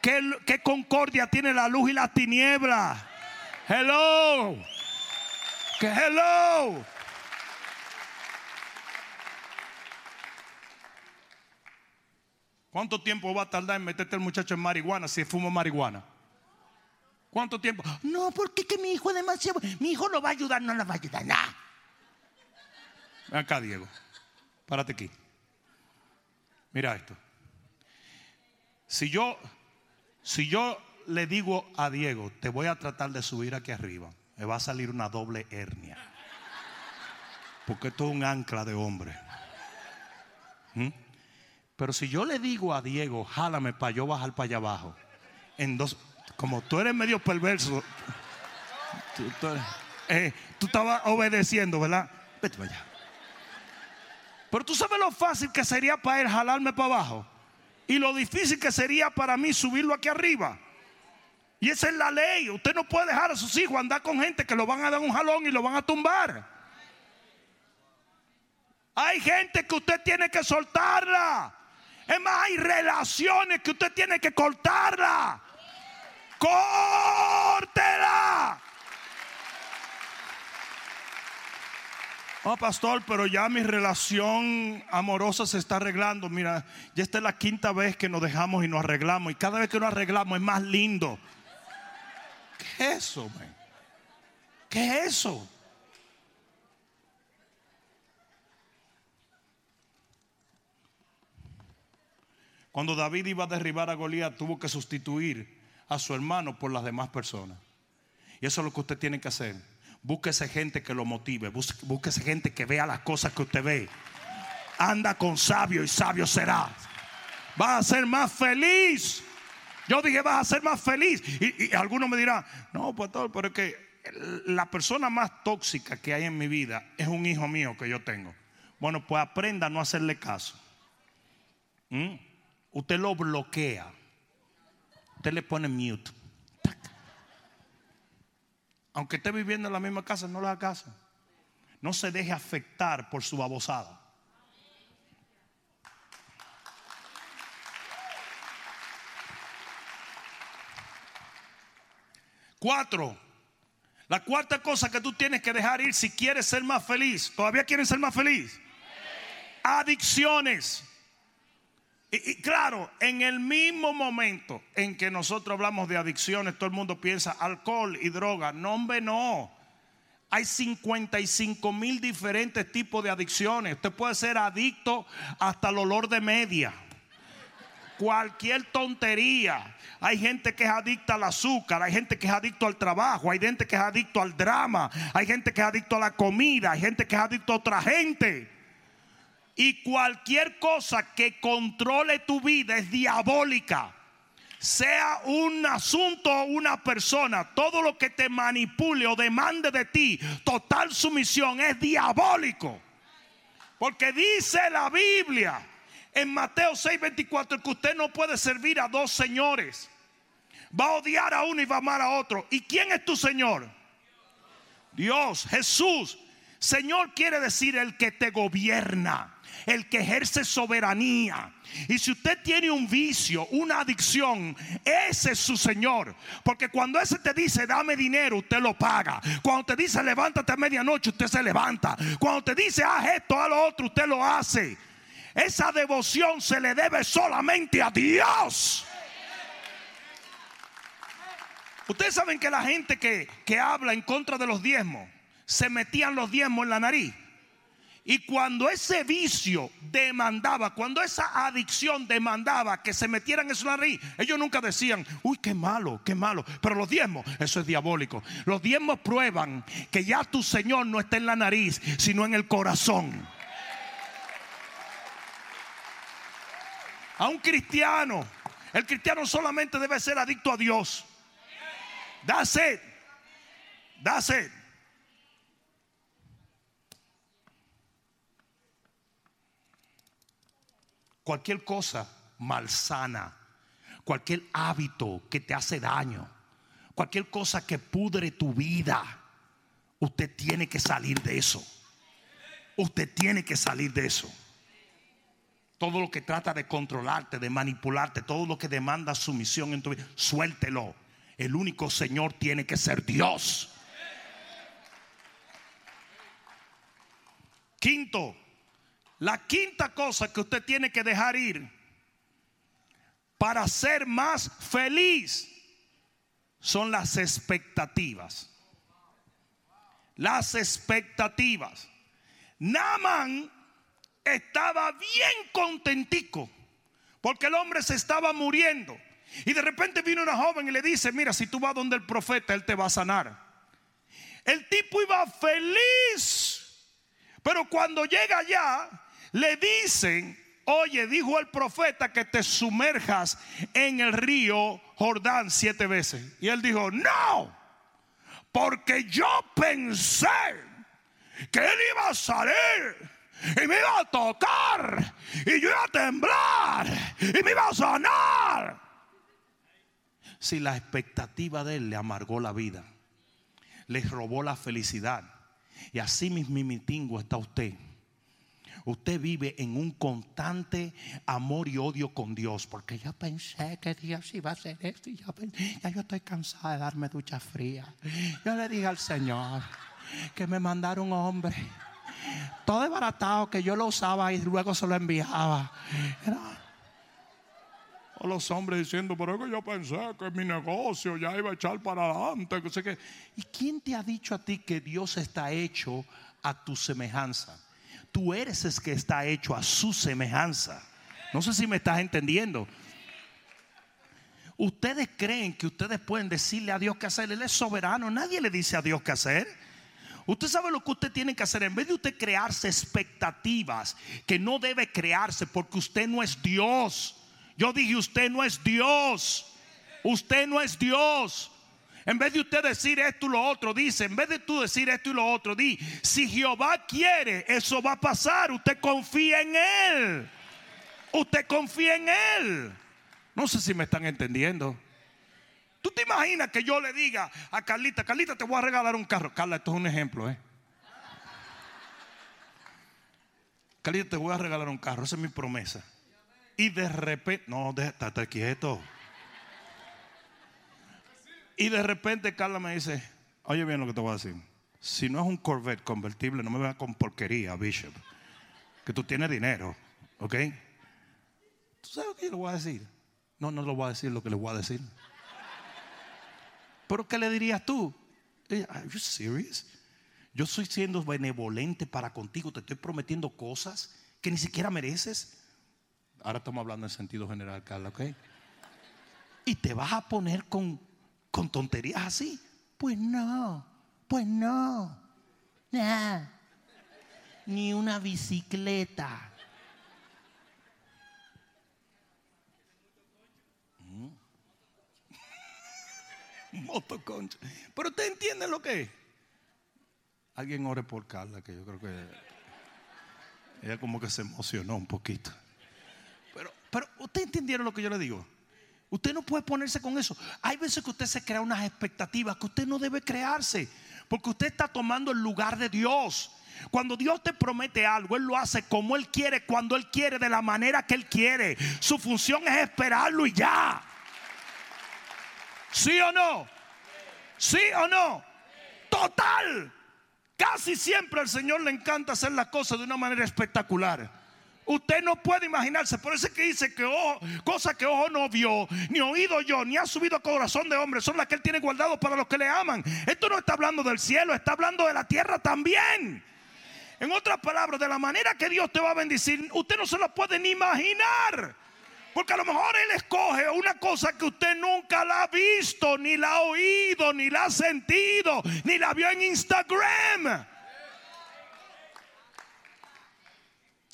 ¿Qué, concordia tiene la luz y la tiniebla? Hello. Que hello. ¿Cuánto tiempo va a tardar en meterte el muchacho en marihuana si fuma marihuana? ¿Cuánto tiempo? No, porque que mi hijo es demasiado. Mi hijo lo va a ayudar, no lo va a ayudar. Nada. Ven acá, Diego. Párate aquí. Mira esto. Si yo, si yo le digo a Diego, te voy a tratar de subir aquí arriba, me va a salir una doble hernia. Porque esto es un ancla de hombre. ¿Mm? Pero si yo le digo a Diego, jálame para yo bajar para allá abajo, en dos, como tú eres medio perverso, tú, eh, tú estabas obedeciendo, ¿verdad? Vete para allá. Pero tú sabes lo fácil que sería para él jalarme para abajo y lo difícil que sería para mí subirlo aquí arriba. Y esa es la ley. Usted no puede dejar a sus hijos andar con gente que lo van a dar un jalón y lo van a tumbar. Hay gente que usted tiene que soltarla. Es más, hay relaciones que usted tiene que cortarla. Córtela. Oh, pastor, pero ya mi relación amorosa se está arreglando. Mira, ya esta es la quinta vez que nos dejamos y nos arreglamos. Y cada vez que nos arreglamos es más lindo. ¿Qué es eso, man? ¿Qué es eso? Cuando David iba a derribar a Goliat, tuvo que sustituir a su hermano por las demás personas. Y eso es lo que usted tiene que hacer. Búsquese gente que lo motive. Búsquese gente que vea las cosas que usted ve. Anda con sabio y sabio será. Va a ser más feliz. Yo dije, vas a ser más feliz. Y, algunos me dirán, no, pastor, pero es que la persona más tóxica que hay en mi vida es un hijo mío que yo tengo. Bueno, pues aprenda a no hacerle caso. ¿Mm? Usted lo bloquea. Usted le pone mute aunque esté viviendo en la misma casa, no le haga caso. No se deje afectar por su babosada. Cuatro. La cuarta cosa que tú tienes que dejar ir si quieres ser más feliz. ¿Todavía quieres ser más feliz? Adicciones. Y, claro, en el mismo momento en que nosotros hablamos de adicciones, todo el mundo piensa alcohol y droga. No, hombre, no. Hay 55 mil diferentes tipos de adicciones. Usted puede ser adicto hasta el olor de media. Cualquier tontería. Hay gente que es adicta al azúcar, hay gente que es adicto al trabajo, hay gente que es adicto al drama, hay gente que es adicto a la comida, hay gente que es adicto a otra gente. Y cualquier cosa que controle tu vida es diabólica. Sea un asunto o una persona, todo lo que te manipule o demande de ti total sumisión es diabólico. Porque dice la Biblia en Mateo 6:24 que usted no puede servir a dos señores. Va a odiar a uno y va a amar a otro. ¿Y quién es tu Señor? Dios, Jesús. Señor quiere decir el que te gobierna el que ejerce soberanía. Y si usted tiene un vicio, una adicción, ese es su Señor. Porque cuando ese te dice, dame dinero, usted lo paga. Cuando te dice, levántate a medianoche, usted se levanta. Cuando te dice, haz esto, haz lo otro, usted lo hace. Esa devoción se le debe solamente a Dios. Ustedes saben que la gente que, que habla en contra de los diezmos, se metían los diezmos en la nariz. Y cuando ese vicio demandaba, cuando esa adicción demandaba que se metieran en su nariz, ellos nunca decían, uy, qué malo, qué malo. Pero los diezmos, eso es diabólico. Los diezmos prueban que ya tu Señor no está en la nariz, sino en el corazón. A un cristiano, el cristiano solamente debe ser adicto a Dios. That's it. That's it. Cualquier cosa malsana, cualquier hábito que te hace daño, cualquier cosa que pudre tu vida, usted tiene que salir de eso. Usted tiene que salir de eso. Todo lo que trata de controlarte, de manipularte, todo lo que demanda sumisión en tu vida, suéltelo. El único Señor tiene que ser Dios. Quinto, la quinta cosa que usted tiene que dejar ir para ser más feliz son las expectativas. Las expectativas. Naman estaba bien contentico porque el hombre se estaba muriendo. Y de repente vino una joven y le dice, mira, si tú vas donde el profeta, él te va a sanar. El tipo iba feliz. Pero cuando llega allá, le dicen, oye, dijo el profeta que te sumerjas en el río Jordán siete veces. Y él dijo, no, porque yo pensé que él iba a salir. Y me iba a tocar. Y yo iba a temblar. Y me iba a sanar. Si la expectativa de él le amargó la vida. Le robó la felicidad. Y así mismo está usted usted vive en un constante amor y odio con Dios. Porque yo pensé que Dios iba a hacer esto y ya yo estoy cansada de darme ducha fría. Yo le dije al Señor que me mandara un hombre. Todo desbaratado que yo lo usaba y luego se lo enviaba. O los hombres diciendo, pero es que yo pensé que mi negocio ya iba a echar para adelante. ¿Y quién te ha dicho a ti que Dios está hecho a tu semejanza? Tú eres el que está hecho a su semejanza. No sé si me estás entendiendo. Ustedes creen que ustedes pueden decirle a Dios qué hacer. Él es soberano. Nadie le dice a Dios qué hacer. Usted sabe lo que usted tiene que hacer. En vez de usted crearse expectativas que no debe crearse porque usted no es Dios. Yo dije, usted no es Dios. Usted no es Dios. En vez de usted decir esto y lo otro, dice, en vez de tú decir esto y lo otro, di, si Jehová quiere, eso va a pasar. Usted confía en Él. Usted confía en Él. No sé si me están entendiendo. ¿Tú te imaginas que yo le diga a Carlita, Carlita, te voy a regalar un carro? Carla, esto es un ejemplo, ¿eh? Carlita, te voy a regalar un carro, esa es mi promesa. Y de repente, no, déjate quieto. Y de repente Carla me dice, oye bien lo que te voy a decir. Si no es un Corvette convertible, no me veas con porquería, Bishop. Que tú tienes dinero, ¿ok? ¿Tú sabes lo que yo le voy a decir? No, no le voy a decir lo que le voy a decir. ¿Pero qué le dirías tú? ¿Are you serious? Yo estoy siendo benevolente para contigo, te estoy prometiendo cosas que ni siquiera mereces. Ahora estamos hablando en sentido general, Carla, ¿ok? Y te vas a poner con, con tonterías así. Pues no, pues no. Nah. Ni una bicicleta. Motoconcha. Pero usted entiende lo que es. Alguien ore por Carla, que yo creo que ella como que se emocionó un poquito. Pero, pero usted entendieron lo que yo le digo. Usted no puede ponerse con eso. Hay veces que usted se crea unas expectativas que usted no debe crearse. Porque usted está tomando el lugar de Dios. Cuando Dios te promete algo, Él lo hace como Él quiere, cuando Él quiere, de la manera que Él quiere. Su función es esperarlo y ya. ¿Sí o no? ¿Sí o no? Total. Casi siempre al Señor le encanta hacer las cosas de una manera espectacular. Usted no puede imaginarse, por eso es que dice que ojo, cosa que ojo no vio, ni oído yo, ni ha subido a corazón de hombre, son las que él tiene guardado para los que le aman. Esto no está hablando del cielo, está hablando de la tierra también. En otras palabras, de la manera que Dios te va a bendecir, usted no se la puede ni imaginar. Porque a lo mejor Él escoge una cosa que usted nunca la ha visto, ni la ha oído, ni la ha sentido, ni la vio en Instagram.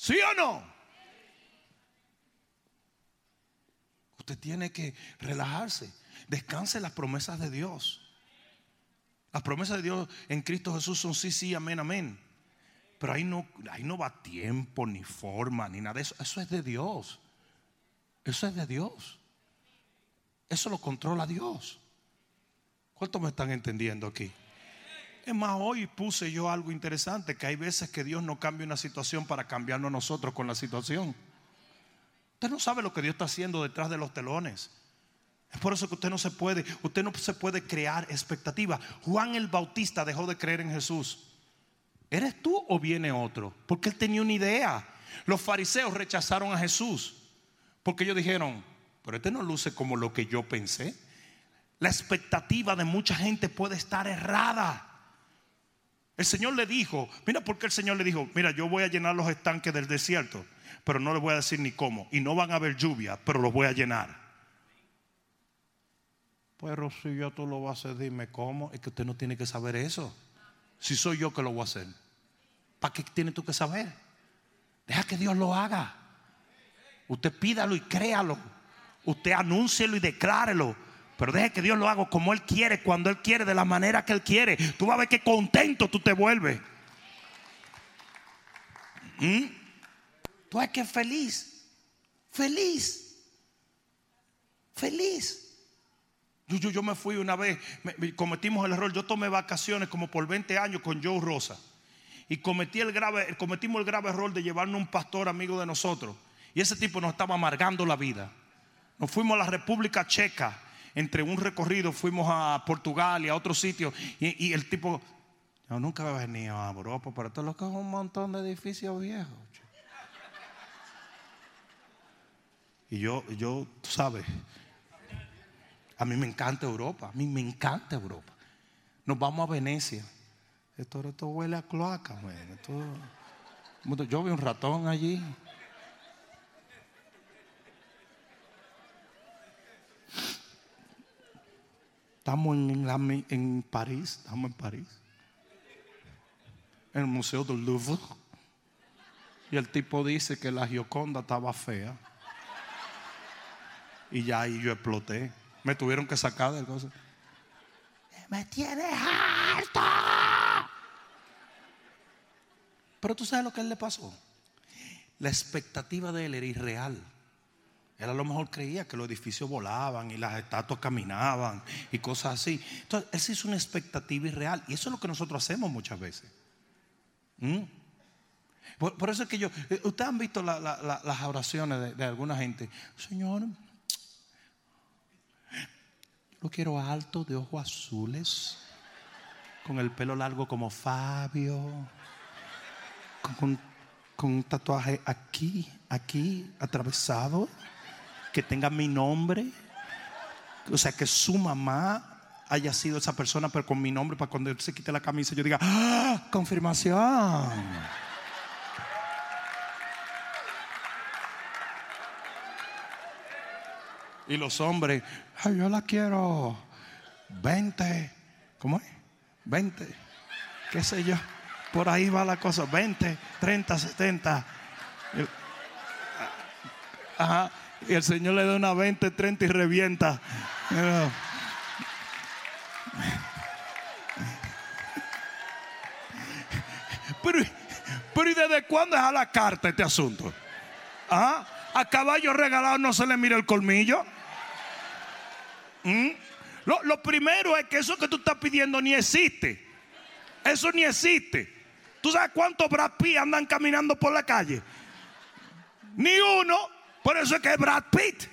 ¿Sí o no? Usted tiene que relajarse. Descanse las promesas de Dios. Las promesas de Dios en Cristo Jesús son sí, sí, amén, amén. Pero ahí no, ahí no va tiempo, ni forma, ni nada de eso. Eso es de Dios. Eso es de Dios. Eso lo controla Dios. ¿Cuántos me están entendiendo aquí? Es más, hoy puse yo algo interesante, que hay veces que Dios no cambia una situación para cambiarnos nosotros con la situación. Usted no sabe lo que Dios está haciendo detrás de los telones. Es por eso que usted no se puede, usted no se puede crear expectativa. Juan el Bautista dejó de creer en Jesús. ¿Eres tú o viene otro? Porque él tenía una idea. Los fariseos rechazaron a Jesús porque ellos dijeron, pero este no luce como lo que yo pensé. La expectativa de mucha gente puede estar errada. El Señor le dijo, mira por qué el Señor le dijo, mira, yo voy a llenar los estanques del desierto, pero no les voy a decir ni cómo. Y no van a haber lluvia, pero los voy a llenar. Pero si yo tú lo vas a hacer, dime cómo. Es que usted no tiene que saber eso. Si soy yo que lo voy a hacer. ¿Para qué tiene tú que saber? Deja que Dios lo haga. Usted pídalo y créalo. Usted anúncielo y declárelo. Pero deje que Dios lo haga como Él quiere, cuando Él quiere, de la manera que Él quiere. Tú vas a ver que contento tú te vuelves. ¿Mm? Tú es que feliz. Feliz. Feliz. Yo, yo, yo, me fui una vez, cometimos el error. Yo tomé vacaciones como por 20 años con Joe Rosa. Y cometí el grave, cometimos el grave error de llevarnos un pastor amigo de nosotros. Y ese tipo nos estaba amargando la vida. Nos fuimos a la República Checa entre un recorrido fuimos a Portugal y a otro sitio. Y, el tipo, yo nunca había venido a Europa, pero esto es lo que es un montón de edificios viejos. Y yo, yo, tú sabes, a mí me encanta Europa, a mí me encanta Europa. Nos vamos a Venecia. Esto, esto huele a cloaca, yo vi un ratón allí. Estamos en, en París, estamos en París, en el Museo del Louvre. Y el tipo dice que la Gioconda estaba fea. Y ya ahí yo exploté. Me tuvieron que sacar de cosas. Me tienes harto. Pero tú sabes lo que él le pasó. La expectativa de él era irreal. Él a lo mejor creía que los edificios volaban y las estatuas caminaban y cosas así. Entonces, esa es una expectativa irreal. Y eso es lo que nosotros hacemos muchas veces. ¿Mm? Por, eso es que yo, eh, ustedes han visto las oraciones de, alguna gente. Señor, lo quiero alto, de ojos azules, con el pelo largo como Fabio, con un tatuaje aquí, aquí, atravesado que tenga mi nombre. O sea, que su mamá haya sido esa persona, pero con mi nombre, para cuando él se quite la camisa, yo diga, ¡Ah, confirmación. Y los hombres, Ay, yo la quiero 20, ¿cómo es? 20, qué sé yo. Por ahí va la cosa, 20, 30, 70. Ajá. Y el Señor le da una 20, 30 y revienta. Pero, pero ¿y desde cuándo es a la carta este asunto? ¿Ah? A caballo regalado no se le mira el colmillo. ¿Mm? Lo, lo, primero es que eso que tú estás pidiendo ni existe. Eso ni existe. ¿Tú sabes cuántos Brad Pitt andan caminando por la calle? Ni uno. Por eso es que es Brad Pitt.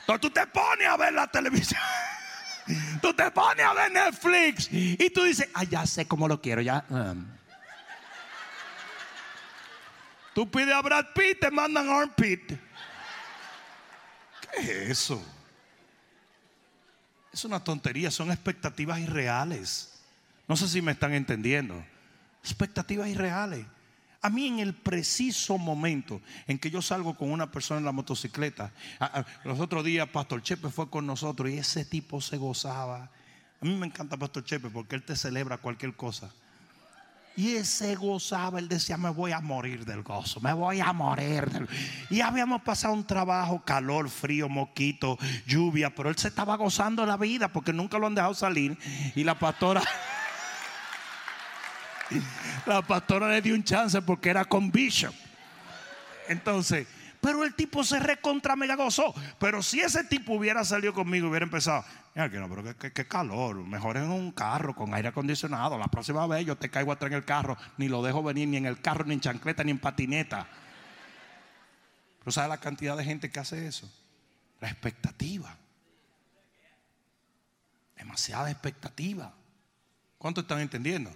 Entonces tú te pones a ver la televisión. Tú te pones a ver Netflix. Y tú dices, ah, ya sé cómo lo quiero. Ya. Um. Tú pides a Brad Pitt, te mandan Armpit. ¿Qué es eso? Es una tontería, son expectativas irreales. No sé si me están entendiendo. Expectativas irreales. A mí en el preciso momento en que yo salgo con una persona en la motocicleta, los otros días Pastor Chepe fue con nosotros y ese tipo se gozaba. A mí me encanta Pastor Chepe porque él te celebra cualquier cosa. Y ese gozaba, él decía, me voy a morir del gozo, me voy a morir. Y habíamos pasado un trabajo, calor, frío, moquito, lluvia, pero él se estaba gozando la vida porque nunca lo han dejado salir. Y la pastora, la pastora le dio un chance porque era con Bishop. Entonces, pero el tipo se recontra mega gozó. Pero si ese tipo hubiera salido conmigo, hubiera empezado, Mira que no, pero qué, calor. Mejor en un carro con aire acondicionado. La próxima vez yo te caigo atrás en el carro, ni lo dejo venir ni en el carro, ni en chancleta, ni en patineta. Pero ¿sabe la cantidad de gente que hace eso? La expectativa. Demasiada expectativa. ¿Cuánto están entendiendo?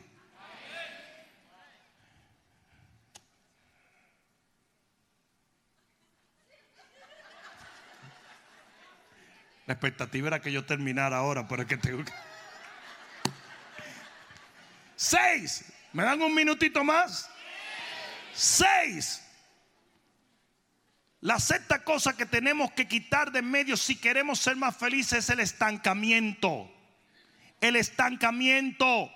La expectativa era que yo terminara ahora, pero es que tengo que... Seis. ¿Me dan un minutito más? Seis. La sexta cosa que tenemos que quitar de medio si queremos ser más felices es el estancamiento. El estancamiento.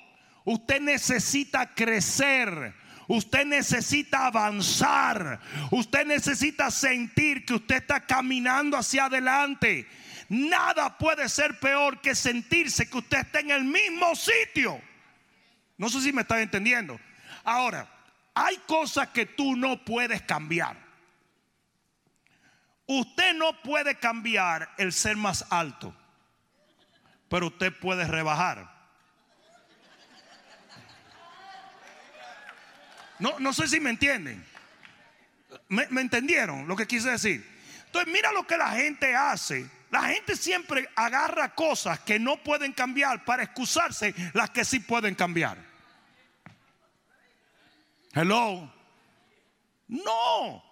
Usted necesita crecer. Usted necesita avanzar. Usted necesita sentir que usted está caminando hacia adelante. Nada puede ser peor que sentirse que usted está en el mismo sitio. No sé si me están entendiendo. Ahora, hay cosas que tú no puedes cambiar. Usted no puede cambiar el ser más alto, pero usted puede rebajar. No, no sé si me entienden. ¿Me, ¿Me, entendieron lo que quise decir? Entonces, mira lo que la gente hace la gente siempre agarra cosas que no pueden cambiar para excusarse las que sí pueden cambiar. Hello. No,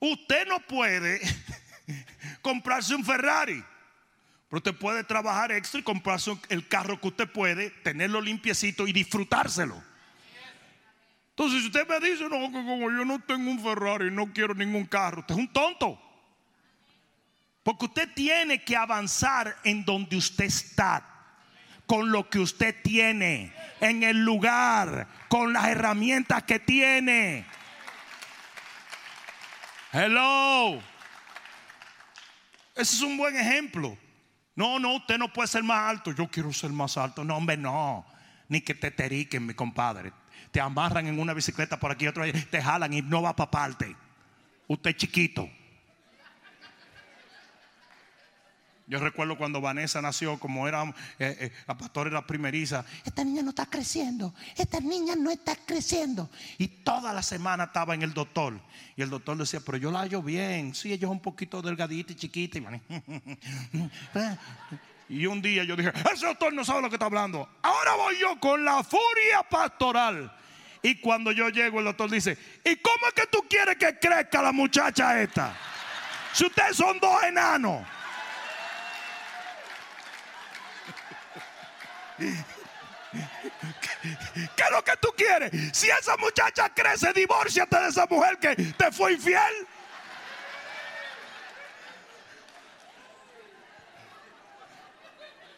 usted no puede comprarse un Ferrari. Pero usted puede trabajar extra y comprarse el carro que usted puede, tenerlo limpiecito y disfrutárselo. Entonces, si usted me dice, no, que como yo no tengo un Ferrari, no quiero ningún carro, usted es un tonto. Porque usted tiene que avanzar en donde usted está, con lo que usted tiene, en el lugar, con las herramientas que tiene. Hello. Ese es un buen ejemplo. No, no, usted no puede ser más alto. Yo quiero ser más alto. No, hombre, no. Ni que te teriquen, mi compadre. Te amarran en una bicicleta por aquí, y otro te jalan y no va para parte. Usted es chiquito. Yo recuerdo cuando Vanessa nació, como era, eh, eh, la pastora era primeriza, esta niña no está creciendo, esta niña no está creciendo. Y toda la semana estaba en el doctor. Y el doctor decía, pero yo la hallo bien, sí, ella es un poquito delgadita y chiquita. Y un día yo dije, ese doctor no sabe lo que está hablando. Ahora voy yo con la furia pastoral. Y cuando yo llego, el doctor dice, ¿y cómo es que tú quieres que crezca la muchacha esta? Si ustedes son dos enanos. ¿Qué es lo que tú quieres? Si esa muchacha crece, divórciate de esa mujer que te fue infiel.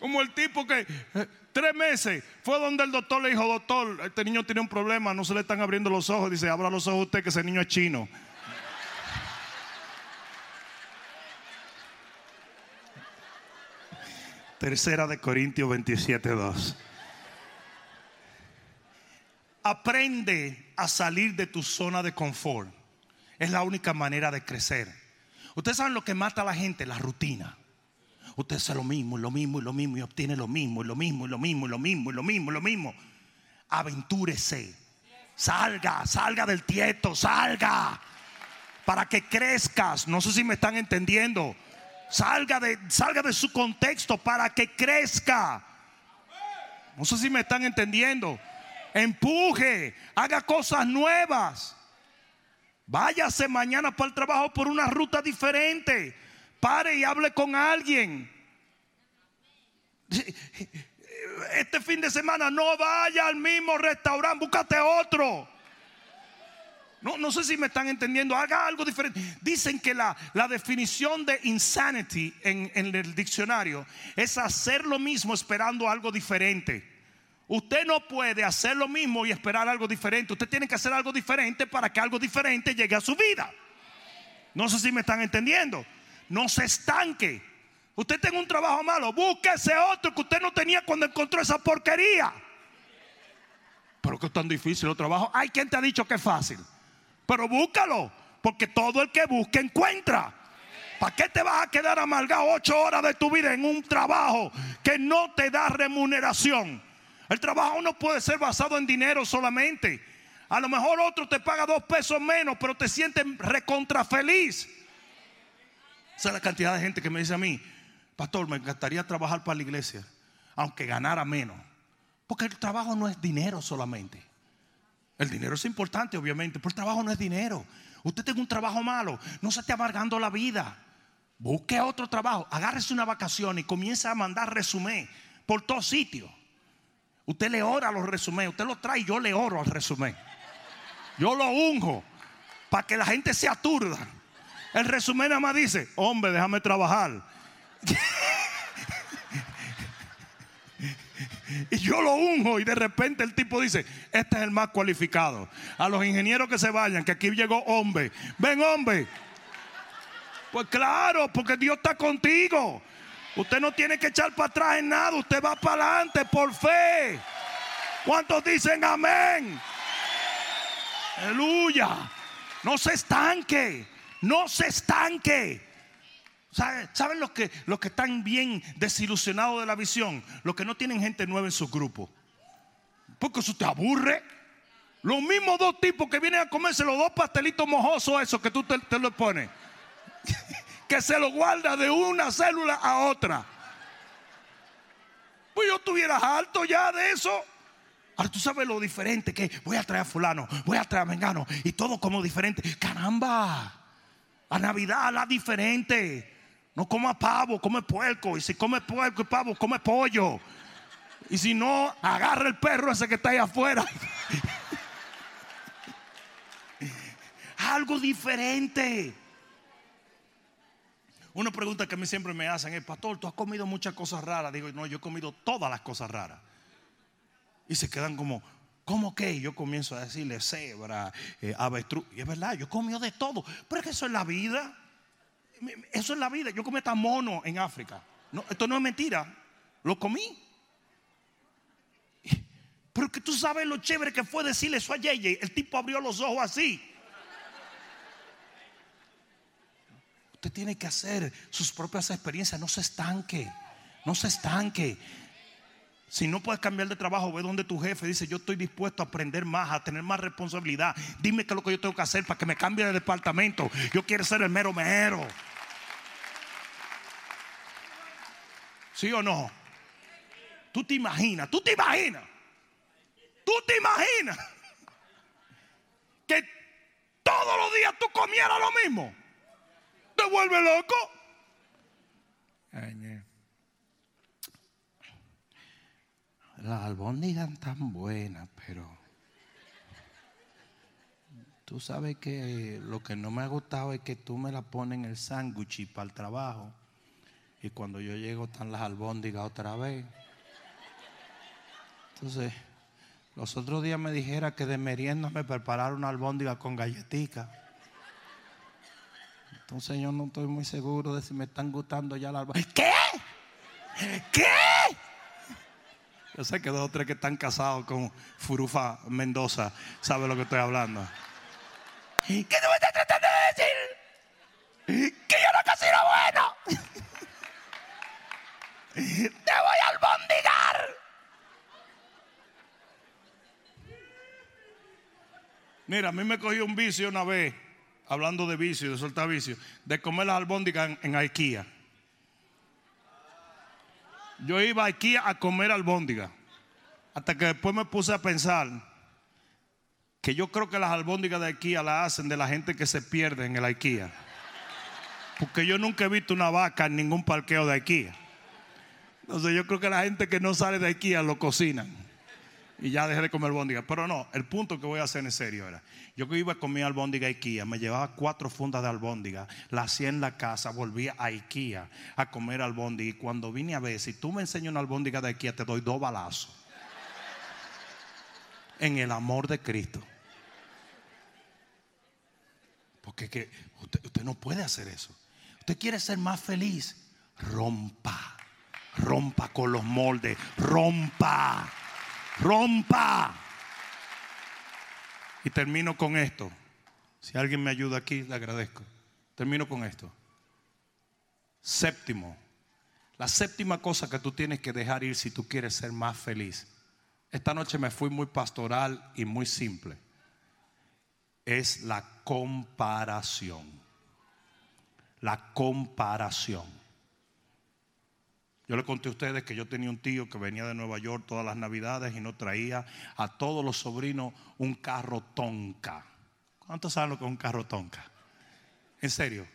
Como el tipo que eh, tres meses fue donde el doctor le dijo, doctor, este niño tiene un problema, no se le están abriendo los ojos. Dice, abra los ojos usted que ese niño es chino. Tercera de Corintios 27, 2. Aprende a salir de tu zona de confort. Es la única manera de crecer. Ustedes saben lo que mata a la gente, la rutina. Usted hace lo mismo, lo mismo, y lo mismo, y obtiene lo mismo, y lo mismo, y lo mismo, y lo mismo, y lo mismo, y lo mismo. Aventúrese. Salga, salga del tieto, salga. Para que crezcas. No sé si me están entendiendo. Salga de, salga de su contexto para que crezca. No sé si me están entendiendo. Empuje, haga cosas nuevas. Váyase mañana para el trabajo por una ruta diferente. Pare y hable con alguien. Este fin de semana no vaya al mismo restaurante, búscate otro. No, no sé si me están entendiendo. Haga algo diferente. Dicen que la, la definición de insanity en, en el diccionario es hacer lo mismo esperando algo diferente. Usted no puede hacer lo mismo y esperar algo diferente. Usted tiene que hacer algo diferente para que algo diferente llegue a su vida. No sé si me están entendiendo. No se estanque. Usted tiene un trabajo malo, búsquese otro que usted no tenía cuando encontró esa porquería. Pero que es tan difícil el trabajo. Hay quien te ha dicho que es fácil. Pero búscalo, porque todo el que busca encuentra. ¿Para qué te vas a quedar amargado ocho horas de tu vida en un trabajo que no te da remuneración? El trabajo no puede ser basado en dinero solamente. A lo mejor otro te paga dos pesos menos, pero te sientes recontra feliz. Esa es la cantidad de gente que me dice a mí, pastor, me encantaría trabajar para la iglesia, aunque ganara menos. Porque el trabajo no es dinero solamente. El dinero es importante, obviamente, pero el trabajo no es dinero. Usted tiene un trabajo malo, no se esté amargando la vida. Busque otro trabajo, agárrese una vacación y comience a mandar resumen por todos sitios. Usted le ora los resúmenes, usted lo trae, yo le oro al resumen. Yo lo unjo para que la gente se aturda. El resumen nada más dice, hombre, déjame trabajar. y yo lo unjo y de repente el tipo dice, este es el más cualificado. A los ingenieros que se vayan, que aquí llegó hombre. Ven hombre. Pues claro, porque Dios está contigo. Usted no tiene que echar para atrás en nada, usted va para adelante por fe. ¿Cuántos dicen amén? Aleluya. No se estanque, no se estanque. ¿Saben los que, los que están bien desilusionados de la visión? Los que no tienen gente nueva en su grupo. Porque eso te aburre. Los mismos dos tipos que vienen a comerse los dos pastelitos mojosos, esos que tú te, te los pones que se lo guarda de una célula a otra. Pues yo estuviera alto ya de eso. Ahora tú sabes lo diferente que voy a traer a fulano, voy a traer a mengano y todo como diferente. Caramba, a Navidad la diferente. No coma pavo, come puerco. Y si come puerco y pavo, come pollo. Y si no, agarra el perro ese que está ahí afuera. Algo diferente. Una pregunta que a mí siempre me hacen es, pastor, tú has comido muchas cosas raras. Digo, no, yo he comido todas las cosas raras. Y se quedan como, ¿cómo que? Yo comienzo a decirle cebra, eh, avestruz. Y es verdad, yo he comido de todo. Pero es que eso es la vida. Eso es la vida. Yo comí hasta mono en África. No, esto no es mentira. Lo comí. Pero que tú sabes lo chévere que fue decirle eso a Yeye. El tipo abrió los ojos así. Usted tiene que hacer sus propias experiencias. No se estanque. No se estanque. Si no puedes cambiar de trabajo, ve donde tu jefe dice, yo estoy dispuesto a aprender más, a tener más responsabilidad. Dime qué es lo que yo tengo que hacer para que me cambie de departamento. Yo quiero ser el mero mero. ¿Sí o no? Tú te imaginas, tú te imaginas, tú te imaginas que todos los días tú comieras lo mismo te vuelve loco. las albóndigas tan buenas, pero tú sabes que lo que no me ha gustado es que tú me la pones en el sándwich para el trabajo. Y cuando yo llego están las albóndigas otra vez. Entonces, los otros días me dijera que de merienda me prepararon una albóndiga con galletica. Entonces yo no estoy muy seguro de si me están gustando ya las albóndigas. ¿Qué? ¿Qué? Yo sé que dos o tres que están casados con Furufa Mendoza saben lo que estoy hablando. ¿Qué tú me estás tratando de decir? Que yo no cocino bueno. Te voy a albondigar. Mira, a mí me cogió un vicio una vez, hablando de vicio, de soltar vicio, de comer las albóndigas en, en IKEA. Yo iba a IKEA a comer albóndiga. Hasta que después me puse a pensar que yo creo que las albóndigas de IKEA las hacen de la gente que se pierde en el IKEA. Porque yo nunca he visto una vaca en ningún parqueo de IKEA. Entonces yo creo que la gente que no sale de IKEA lo cocinan. Y ya dejé de comer albóndiga. Pero no, el punto que voy a hacer en serio era, yo que iba a comer albóndiga a IKEA, me llevaba cuatro fundas de albóndiga, la hacía en la casa, volvía a IKEA a comer albóndiga. Y cuando vine a ver, si tú me enseñas una albóndiga de IKEA, te doy dos balazos. En el amor de Cristo. Porque que usted, usted no puede hacer eso. Usted quiere ser más feliz, rompa. Rompa con los moldes, rompa rompa. Y termino con esto. Si alguien me ayuda aquí, le agradezco. Termino con esto. Séptimo. La séptima cosa que tú tienes que dejar ir si tú quieres ser más feliz. Esta noche me fui muy pastoral y muy simple. Es la comparación. La comparación. Yo le conté a ustedes que yo tenía un tío que venía de Nueva York todas las navidades y no traía a todos los sobrinos un carro tonka. ¿Cuántos saben lo que es un carro tonka? En serio,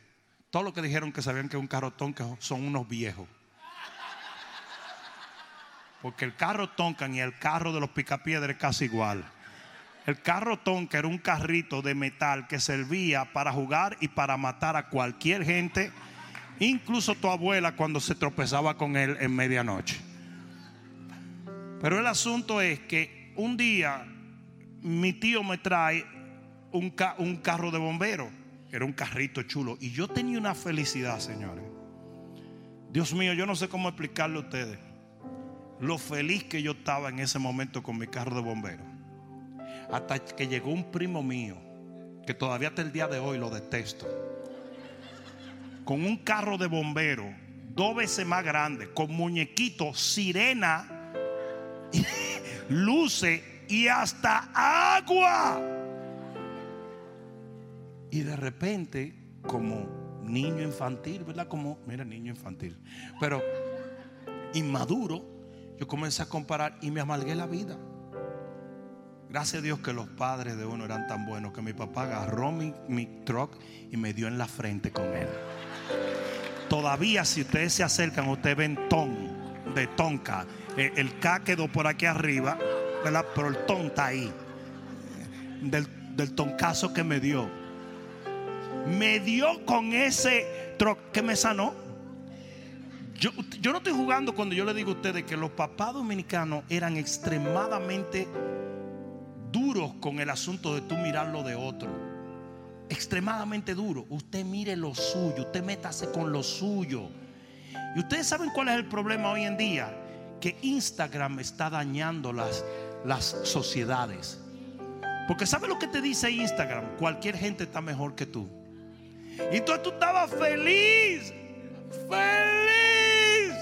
todos los que dijeron que sabían que es un carro tonka son unos viejos. Porque el carro tonka y el carro de los picapiedras es casi igual. El carro tonka era un carrito de metal que servía para jugar y para matar a cualquier gente incluso tu abuela cuando se tropezaba con él en medianoche. Pero el asunto es que un día mi tío me trae un, un carro de bombero, era un carrito chulo, y yo tenía una felicidad, señores. Dios mío, yo no sé cómo explicarle a ustedes lo feliz que yo estaba en ese momento con mi carro de bombero. Hasta que llegó un primo mío, que todavía hasta el día de hoy lo detesto con un carro de bombero dos veces más grande, con muñequitos, sirena, luces y hasta agua. Y de repente, como niño infantil, ¿verdad? Como, mira, niño infantil, pero inmaduro, yo comencé a comparar y me amalgué la vida. Gracias a Dios que los padres de uno eran tan buenos que mi papá agarró mi, mi truck y me dio en la frente con él. Todavía si ustedes se acercan, ustedes ven ton de tonka. Eh, el K quedó por aquí arriba, pero el ton está ahí. Del, del toncazo que me dio. Me dio con ese troc que me sanó. Yo, yo, no estoy jugando cuando yo le digo a ustedes que los papás dominicanos eran extremadamente duros con el asunto de tú mirar lo de otro extremadamente duro. Usted mire lo suyo, usted métase con lo suyo. Y ustedes saben cuál es el problema hoy en día, que Instagram está dañando las, las sociedades. Porque ¿sabe lo que te dice Instagram? Cualquier gente está mejor que tú. Y entonces tú estabas feliz, feliz,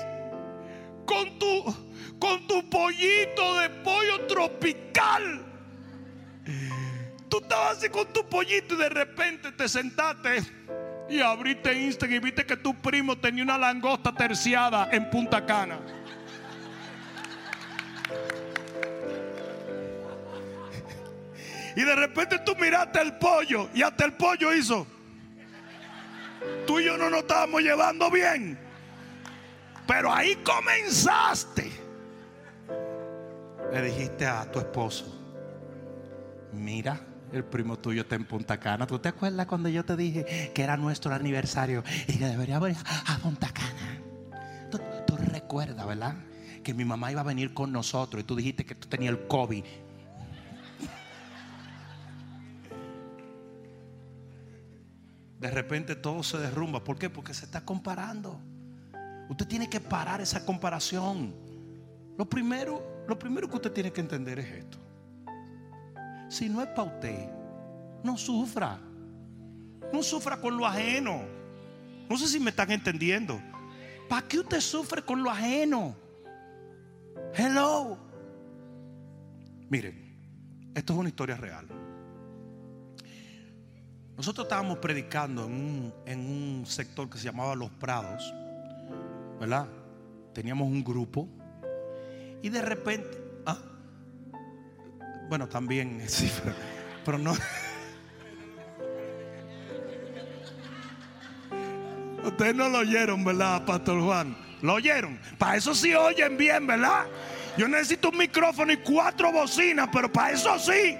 con tu, con tu pollito de pollo tropical Tú estabas así con tu pollito y de repente te sentaste y abriste Instagram y viste que tu primo tenía una langosta terciada en Punta Cana. Y de repente tú miraste el pollo y hasta el pollo hizo. Tú y yo no nos estábamos llevando bien. Pero ahí comenzaste. le dijiste a tu esposo, mira, el primo tuyo está en Punta Cana. ¿Tú te acuerdas cuando yo te dije que era nuestro aniversario y que deberíamos ir a Punta Cana? Tú, tú recuerdas, ¿verdad? Que mi mamá iba a venir con nosotros y tú dijiste que tú tenías el COVID. De repente todo se derrumba. ¿Por qué? Porque se está comparando. Usted tiene que parar esa comparación. Lo primero, lo primero que usted tiene que entender es esto. Si no es para usted, no sufra. No sufra con lo ajeno. No sé si me están entendiendo. ¿Para qué usted sufre con lo ajeno? Hello. Miren, esto es una historia real. Nosotros estábamos predicando en un, en un sector que se llamaba Los Prados, ¿verdad? Teníamos un grupo y de repente, ¿ah? Bueno, también, sí, pero, pero no. Ustedes no lo oyeron, ¿verdad, Pastor Juan? ¿Lo oyeron? Para eso sí oyen bien, ¿verdad? Yo necesito un micrófono y cuatro bocinas, pero para eso sí.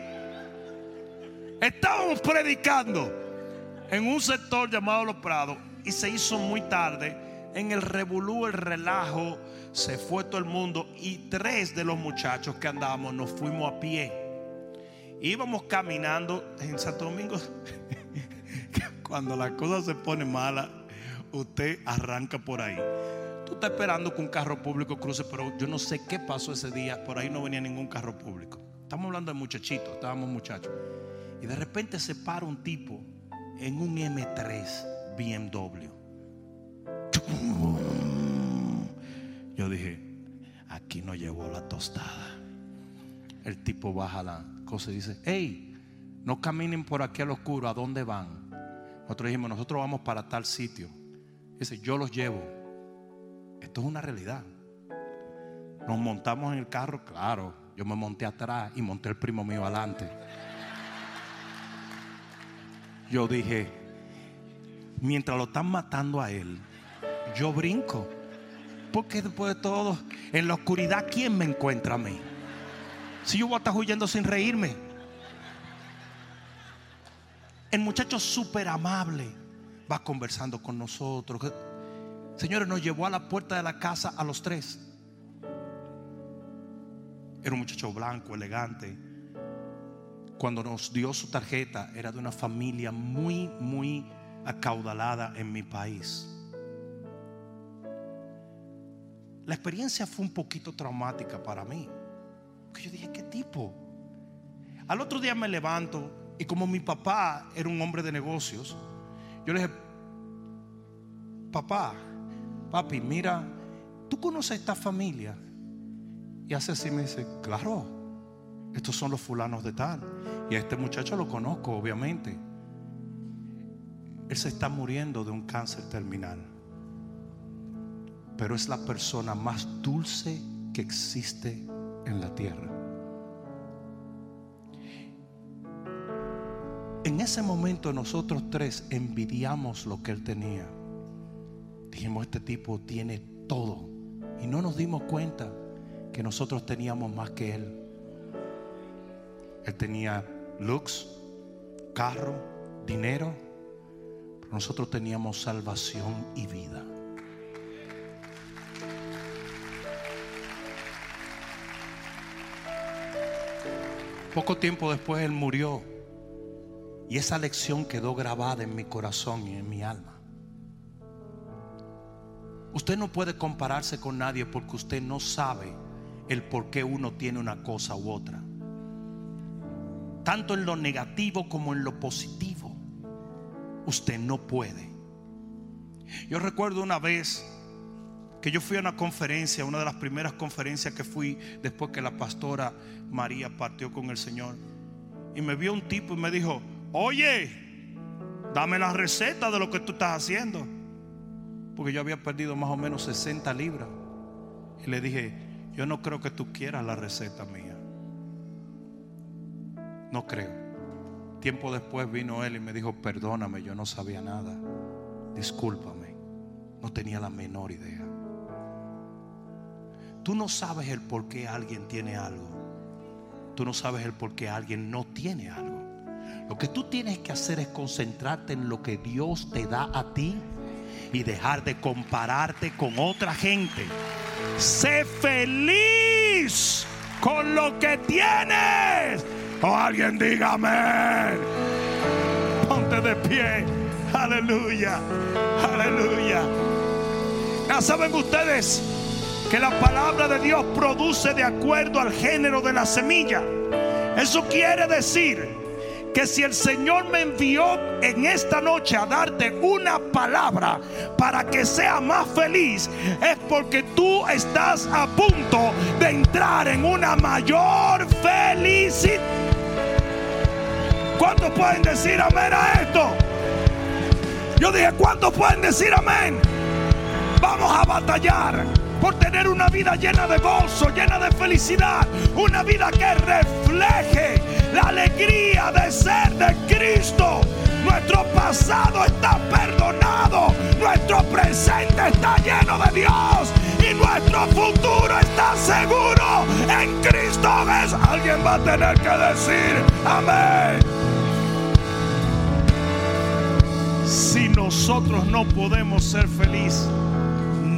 Estábamos predicando en un sector llamado Los Prados y se hizo muy tarde. En el revolú, el relajo, se fue todo el mundo y tres de los muchachos que andábamos nos fuimos a pie. Íbamos caminando en Santo Domingo. Cuando la cosa se pone mala, usted arranca por ahí. Tú estás esperando que un carro público cruce, pero yo no sé qué pasó ese día. Por ahí no venía ningún carro público. Estamos hablando de muchachitos, estábamos muchachos. Y de repente se para un tipo en un M3 BMW. Yo dije, aquí no llevó la tostada. El tipo baja la cosa y dice, hey, no caminen por aquí al oscuro, ¿a dónde van? Nosotros dijimos, nosotros vamos para tal sitio. Dice, yo los llevo. Esto es una realidad. Nos montamos en el carro, claro. Yo me monté atrás y monté el primo mío adelante. Yo dije, mientras lo están matando a él, yo brinco. Porque después de todo, en la oscuridad, ¿quién me encuentra a mí? Si yo voy a estar huyendo sin reírme. El muchacho súper amable va conversando con nosotros. Señores, nos llevó a la puerta de la casa a los tres. Era un muchacho blanco, elegante. Cuando nos dio su tarjeta, era de una familia muy, muy acaudalada en mi país. La experiencia fue un poquito traumática para mí. Porque yo dije, ¿qué tipo? Al otro día me levanto y como mi papá era un hombre de negocios, yo le dije, papá, papi, mira, ¿tú conoces a esta familia? Y hace así me dice, claro, estos son los fulanos de tal. Y a este muchacho lo conozco, obviamente. Él se está muriendo de un cáncer terminal. Pero es la persona más dulce que existe en la tierra. En ese momento nosotros tres envidiamos lo que él tenía. Dijimos, este tipo tiene todo. Y no nos dimos cuenta que nosotros teníamos más que él. Él tenía looks, carro, dinero. Pero nosotros teníamos salvación y vida. Poco tiempo después él murió. Y esa lección quedó grabada en mi corazón y en mi alma. Usted no puede compararse con nadie porque usted no sabe el por qué uno tiene una cosa u otra. Tanto en lo negativo como en lo positivo. Usted no puede. Yo recuerdo una vez que yo fui a una conferencia, una de las primeras conferencias que fui después que la pastora María partió con el Señor. Y me vio un tipo y me dijo, oye, dame la receta de lo que tú estás haciendo. Porque yo había perdido más o menos 60 libras. Y le dije, yo no creo que tú quieras la receta mía. No creo. Tiempo después vino él y me dijo, perdóname, yo no sabía nada. Discúlpame. No tenía la menor idea. Tú no sabes el por qué alguien tiene algo tú no sabes el por qué alguien no tiene algo. Lo que tú tienes que hacer es concentrarte en lo que Dios te da a ti y dejar de compararte con otra gente. Sé feliz con lo que tienes. O alguien dígame. Ponte de pie. Aleluya. Aleluya. Ya saben ustedes que la palabra de Dios produce de acuerdo al género de la semilla. Eso quiere decir que si el Señor me envió en esta noche a darte una palabra para que sea más feliz, es porque tú estás a punto de entrar en una mayor felicidad. ¿Cuántos pueden decir amén a esto? Yo dije, ¿cuántos pueden decir amén? Vamos a batallar por tener una vida llena de gozo, llena de felicidad, una vida que refleje la alegría de ser de Cristo. Nuestro pasado está perdonado, nuestro presente está lleno de Dios y nuestro futuro está seguro en Cristo Jesús. Alguien va a tener que decir amén. Si nosotros no podemos ser felices,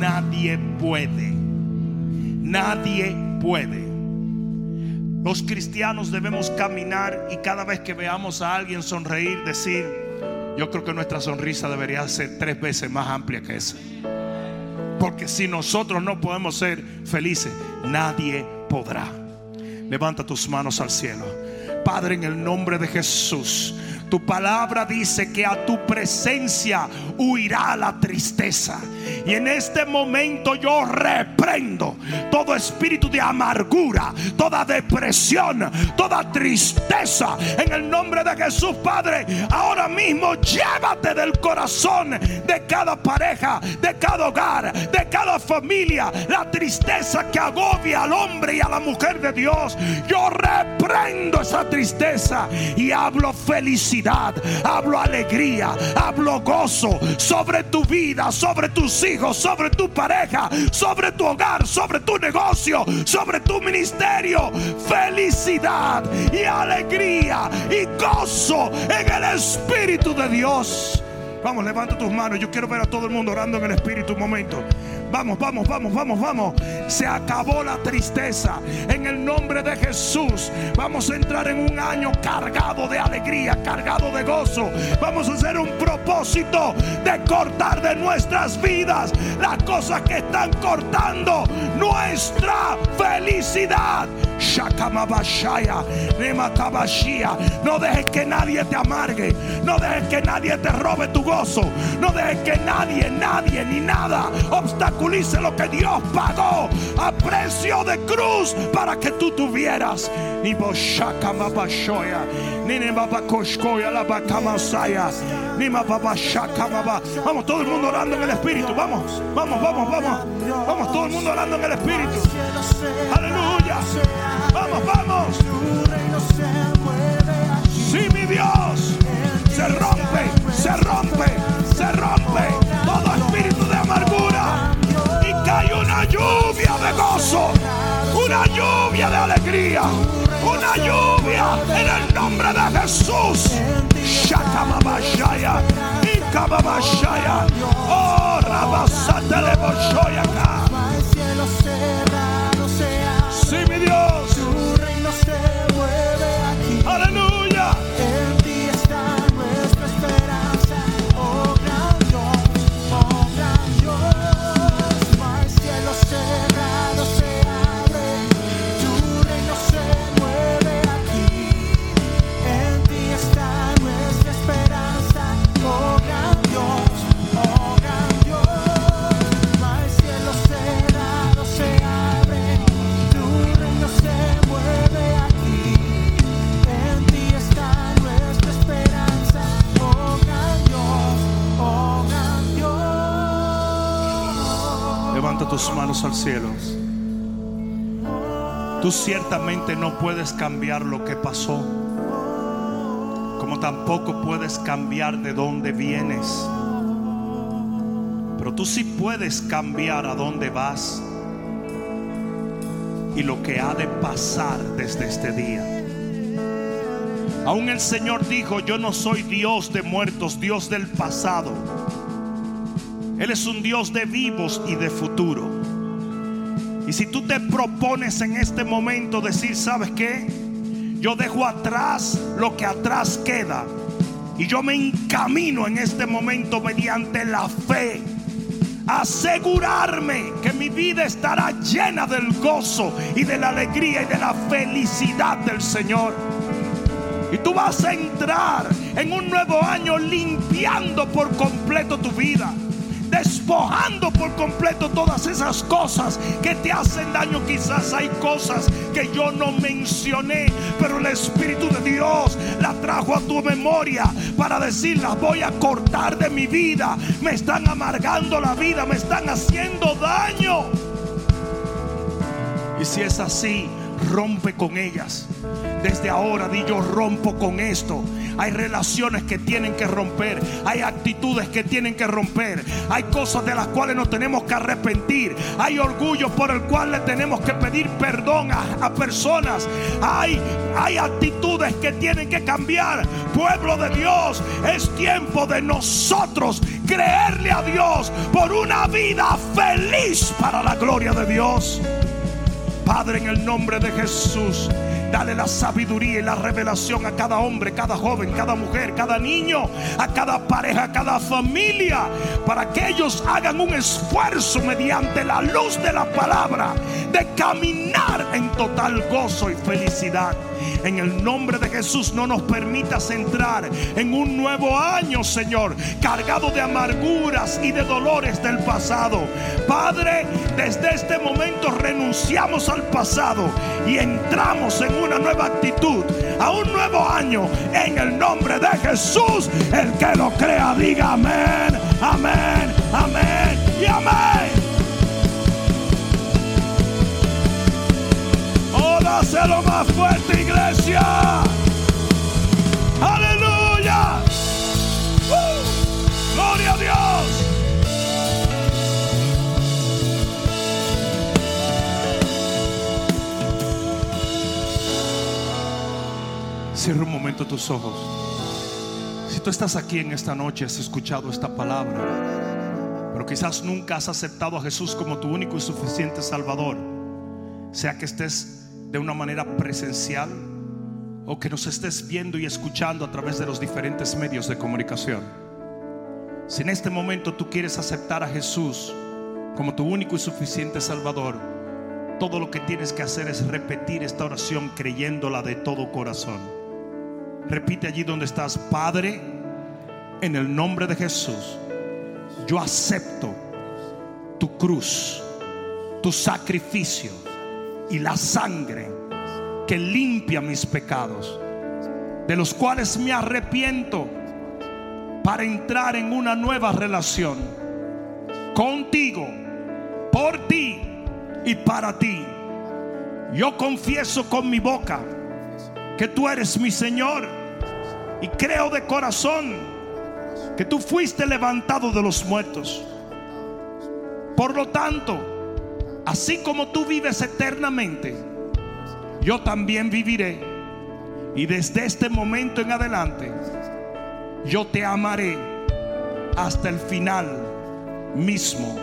nadie puede. Nadie puede. Los cristianos debemos caminar y cada vez que veamos a alguien sonreír, decir, yo creo que nuestra sonrisa debería ser tres veces más amplia que esa. Porque si nosotros no podemos ser felices, nadie podrá. Levanta tus manos al cielo. Padre, en el nombre de Jesús. Tu palabra dice que a tu presencia huirá la tristeza. Y en este momento yo reprendo todo espíritu de amargura, toda depresión, toda tristeza. En el nombre de Jesús, Padre, ahora mismo llévate del corazón de cada pareja, de cada hogar, de cada familia, la tristeza que agobia al hombre y a la mujer de Dios. Yo reprendo esa tristeza y hablo felicidad, hablo alegría, hablo gozo sobre tu vida, sobre tus hijos sobre tu pareja, sobre tu hogar, sobre tu negocio, sobre tu ministerio. Felicidad y alegría y gozo en el Espíritu de Dios. Vamos, levanta tus manos. Yo quiero ver a todo el mundo orando en el Espíritu un momento. Vamos, vamos, vamos, vamos, vamos. Se acabó la tristeza. En el nombre de Jesús vamos a entrar en un año cargado de alegría, cargado de gozo. Vamos a hacer un propósito de cortar de nuestras vidas las cosas que están cortando nuestra felicidad. No dejes que nadie te amargue. No dejes que nadie te robe tu gozo. No dejes que nadie, nadie ni nada obstaculice lo que Dios pagó a precio de cruz para que tú tuvieras. Ni ni la ni Vamos, todo el mundo orando en el Espíritu. Vamos, vamos, vamos, vamos. Vamos, todo el mundo orando en el Espíritu. Aleluya. Vamos, vamos. Sí, mi Dios. Se rompe, se rompe lluvia de gozo, una lluvia de alegría, una lluvia en el nombre de Jesús. Shakamabashaya, Ikababashaya, oh Rabasatele Boshoyaka. Tú ciertamente no puedes cambiar lo que pasó, como tampoco puedes cambiar de dónde vienes. Pero tú sí puedes cambiar a dónde vas. y lo que ha de pasar desde este día. Aún el Señor dijo, yo no soy Dios de muertos, Dios del pasado. Él es un Dios de vivos y de futuro. Y si tú te propones en este momento decir, ¿sabes qué? Yo dejo atrás lo que atrás queda. Y yo me encamino en este momento mediante la fe. Asegurarme que mi vida estará llena del gozo y de la alegría y de la felicidad del Señor. Y tú vas a entrar en un nuevo año limpiando por completo tu vida despojando por completo todas esas cosas que te hacen daño. Quizás hay cosas que yo no mencioné, pero el Espíritu de Dios la trajo a tu memoria para decirlas voy a cortar de mi vida. Me están amargando la vida, me están haciendo daño. Y si es así, rompe con ellas. Desde ahora di yo rompo con esto. Hay relaciones que tienen que romper. Hay actitudes que tienen que romper. Hay cosas de las cuales nos tenemos que arrepentir. Hay orgullo por el cual le tenemos que pedir perdón a, personas. Hay, hay actitudes que tienen que cambiar. Pueblo de Dios, es tiempo de nosotros creerle a Dios por una vida feliz para la gloria de Dios. Padre, en el nombre de Jesús. Dale la sabiduría y la revelación a cada hombre, cada joven, cada mujer, cada niño, a cada pareja, a cada familia, para que ellos hagan un esfuerzo mediante la luz de la palabra de caminar en total gozo y felicidad. En el nombre de Jesús no nos permitas entrar en un nuevo año, Señor, cargado de amarguras y de dolores del pasado. Padre, desde este momento renunciamos al pasado y entramos en una nueva actitud, a un nuevo año. En el nombre de Jesús, el que lo crea, diga amén, amén, amén y amén. Lo más fuerte, iglesia. Aleluya. ¡Uh! Gloria a Dios. Cierra un momento tus ojos. Si tú estás aquí en esta noche, has escuchado esta palabra, pero quizás nunca has aceptado a Jesús como tu único y suficiente Salvador, sea que estés de una manera presencial o que nos estés viendo y escuchando a través de los diferentes medios de comunicación. Si en este momento tú quieres aceptar a Jesús como tu único y suficiente Salvador, todo lo que tienes que hacer es repetir esta oración creyéndola de todo corazón. Repite allí donde estás, Padre, en el nombre de Jesús, yo acepto tu cruz, tu sacrificio y la sangre que limpia mis pecados, de los cuales me arrepiento para entrar en una nueva relación contigo, por ti y para ti. Yo confieso con mi boca que tú eres mi Señor y creo de corazón que tú fuiste levantado de los muertos. Por lo tanto, así como tú vives eternamente, yo también viviré. Y desde este momento en adelante, yo te amaré hasta el final mismo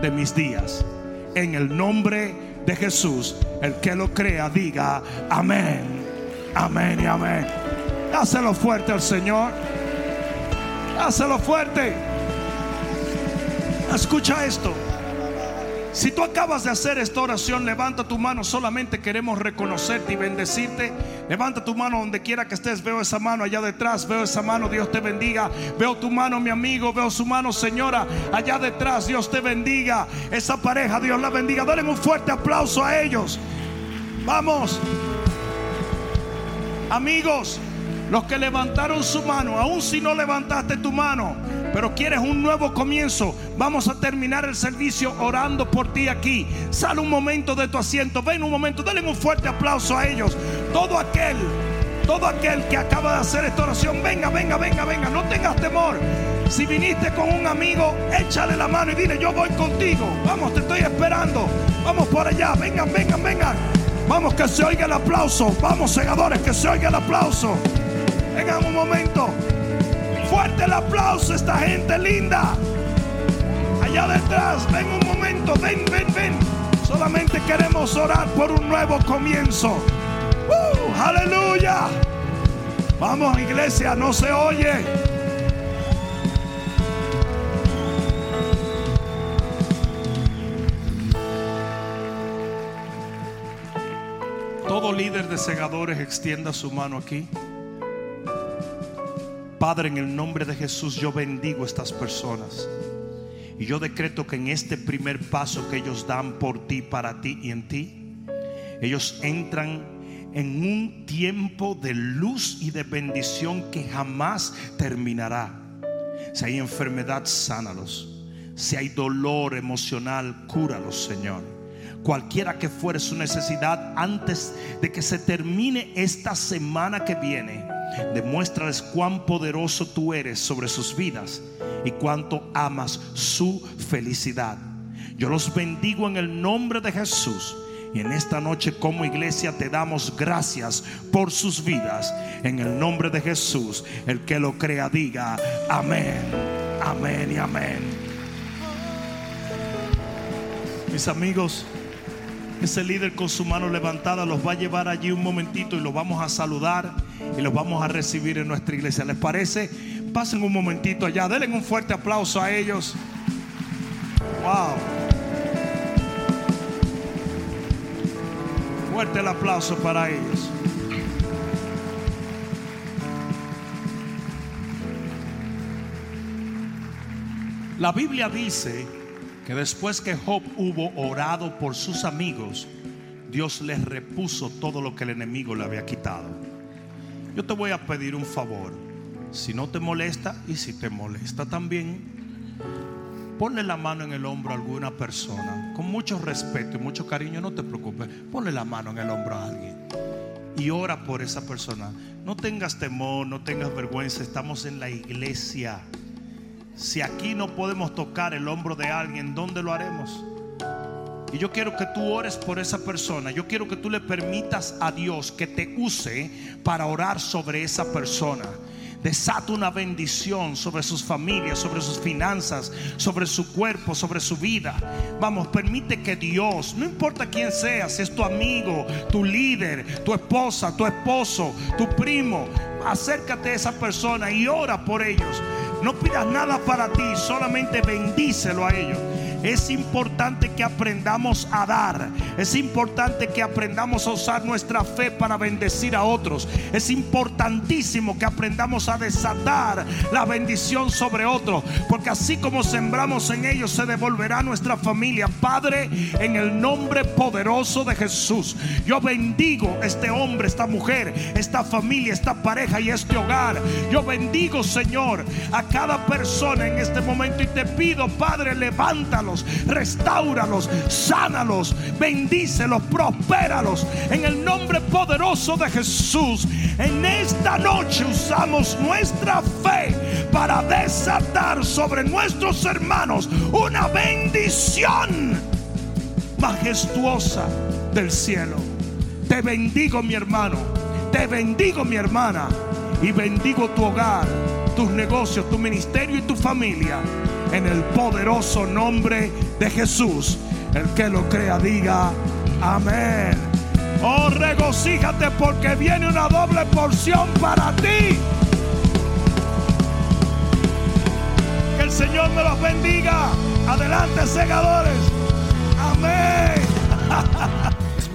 de mis días. En el nombre de Jesús, el que lo crea, diga amén, amén y amén. Dáselo fuerte al Señor. Dáselo fuerte. Escucha esto. Si tú acabas de hacer esta oración, levanta tu mano. Solamente queremos reconocerte y bendecirte. Levanta tu mano donde quiera que estés. Veo esa mano allá detrás. Veo esa mano. Dios te bendiga. Veo tu mano, mi amigo. Veo su mano, señora. Allá detrás. Dios te bendiga. Esa pareja, Dios la bendiga. Dale un fuerte aplauso a ellos. Vamos. Amigos, los que levantaron su mano, aun si no levantaste tu mano, pero quieres un nuevo comienzo, vamos a terminar el servicio orando por ti aquí. Sale un momento de tu asiento, ven un momento, denle un fuerte aplauso a ellos. Todo aquel, todo aquel que acaba de hacer esta oración, venga, venga, venga, venga, no tengas temor. Si viniste con un amigo, échale la mano y dile, yo voy contigo. Vamos, te estoy esperando. Vamos por allá. Vengan, vengan, vengan. Vamos que se oiga el aplauso. Vamos, segadores, que se oiga el aplauso. Vengan un momento. Fuerte el aplauso, esta gente linda. Allá detrás, ven un momento, ven, ven, ven. Solamente queremos orar por un nuevo comienzo. ¡Uh! aleluya. Vamos, iglesia, no se oye. Todo líder de segadores extienda su mano aquí. Padre, en el nombre de Jesús yo bendigo estas personas. Y yo decreto que en este primer paso que ellos dan por ti, para ti y en ti, ellos entran en un tiempo de luz y de bendición que jamás terminará. Si hay enfermedad, sánalos. Si hay dolor emocional, cúralos, Señor. Cualquiera que fuere su necesidad antes de que se termine esta semana que viene, demuéstrales cuán poderoso tú eres sobre sus vidas y cuánto amas su felicidad. Yo los bendigo en el nombre de Jesús. Y en esta noche como iglesia te damos gracias por sus vidas. En el nombre de Jesús, el que lo crea diga amén, amén y amén. Mis amigos, ese líder con su mano levantada los va a llevar allí un momentito y los vamos a saludar y los vamos a recibir en nuestra iglesia. ¿Les parece? Pasen un momentito allá, denle un fuerte aplauso a ellos. Wow. Fuerte el aplauso para ellos. La Biblia dice que después que Job hubo orado por sus amigos, Dios les repuso todo lo que el enemigo le había quitado. Yo te voy a pedir un favor. Si no te molesta y si te molesta también, Ponle la mano en el hombro a alguna persona, con mucho respeto y mucho cariño, no te preocupes. Ponle la mano en el hombro a alguien y ora por esa persona. No tengas temor, no tengas vergüenza, estamos en la iglesia. Si aquí no podemos tocar el hombro de alguien, ¿dónde lo haremos? Y yo quiero que tú ores por esa persona. Yo quiero que tú le permitas a Dios que te use para orar sobre esa persona desata una bendición sobre sus familias, sobre sus finanzas, sobre su cuerpo, sobre su vida. Vamos, permite que Dios, no importa quién sea, si es tu amigo, tu líder, tu esposa, tu esposo, tu primo, acércate a esa persona y ora por ellos. No pidas nada para ti, solamente bendícelo a ellos. Es importante que aprendamos a dar. Es importante que aprendamos a usar nuestra fe para bendecir a otros. Es importantísimo que aprendamos a desatar la bendición sobre otros. Porque así como sembramos en ellos, se devolverá nuestra familia. Padre, en el nombre poderoso de Jesús, yo bendigo este hombre, esta mujer, esta familia, esta pareja y este hogar. Yo bendigo, Señor, a cada persona en este momento y te pido, Padre, levántalo restauralos, sánalos, bendícelos, prospéralos. En el nombre poderoso de Jesús, en esta noche usamos nuestra fe para desatar sobre nuestros hermanos una bendición majestuosa del cielo. Te bendigo mi hermano, te bendigo mi hermana y bendigo tu hogar, tus negocios, tu ministerio y tu familia en el poderoso nombre de Jesús. El que lo crea diga amén. Oh, regocíjate porque viene una doble porción para ti. Que el Señor me los bendiga. Adelante, segadores. Amén.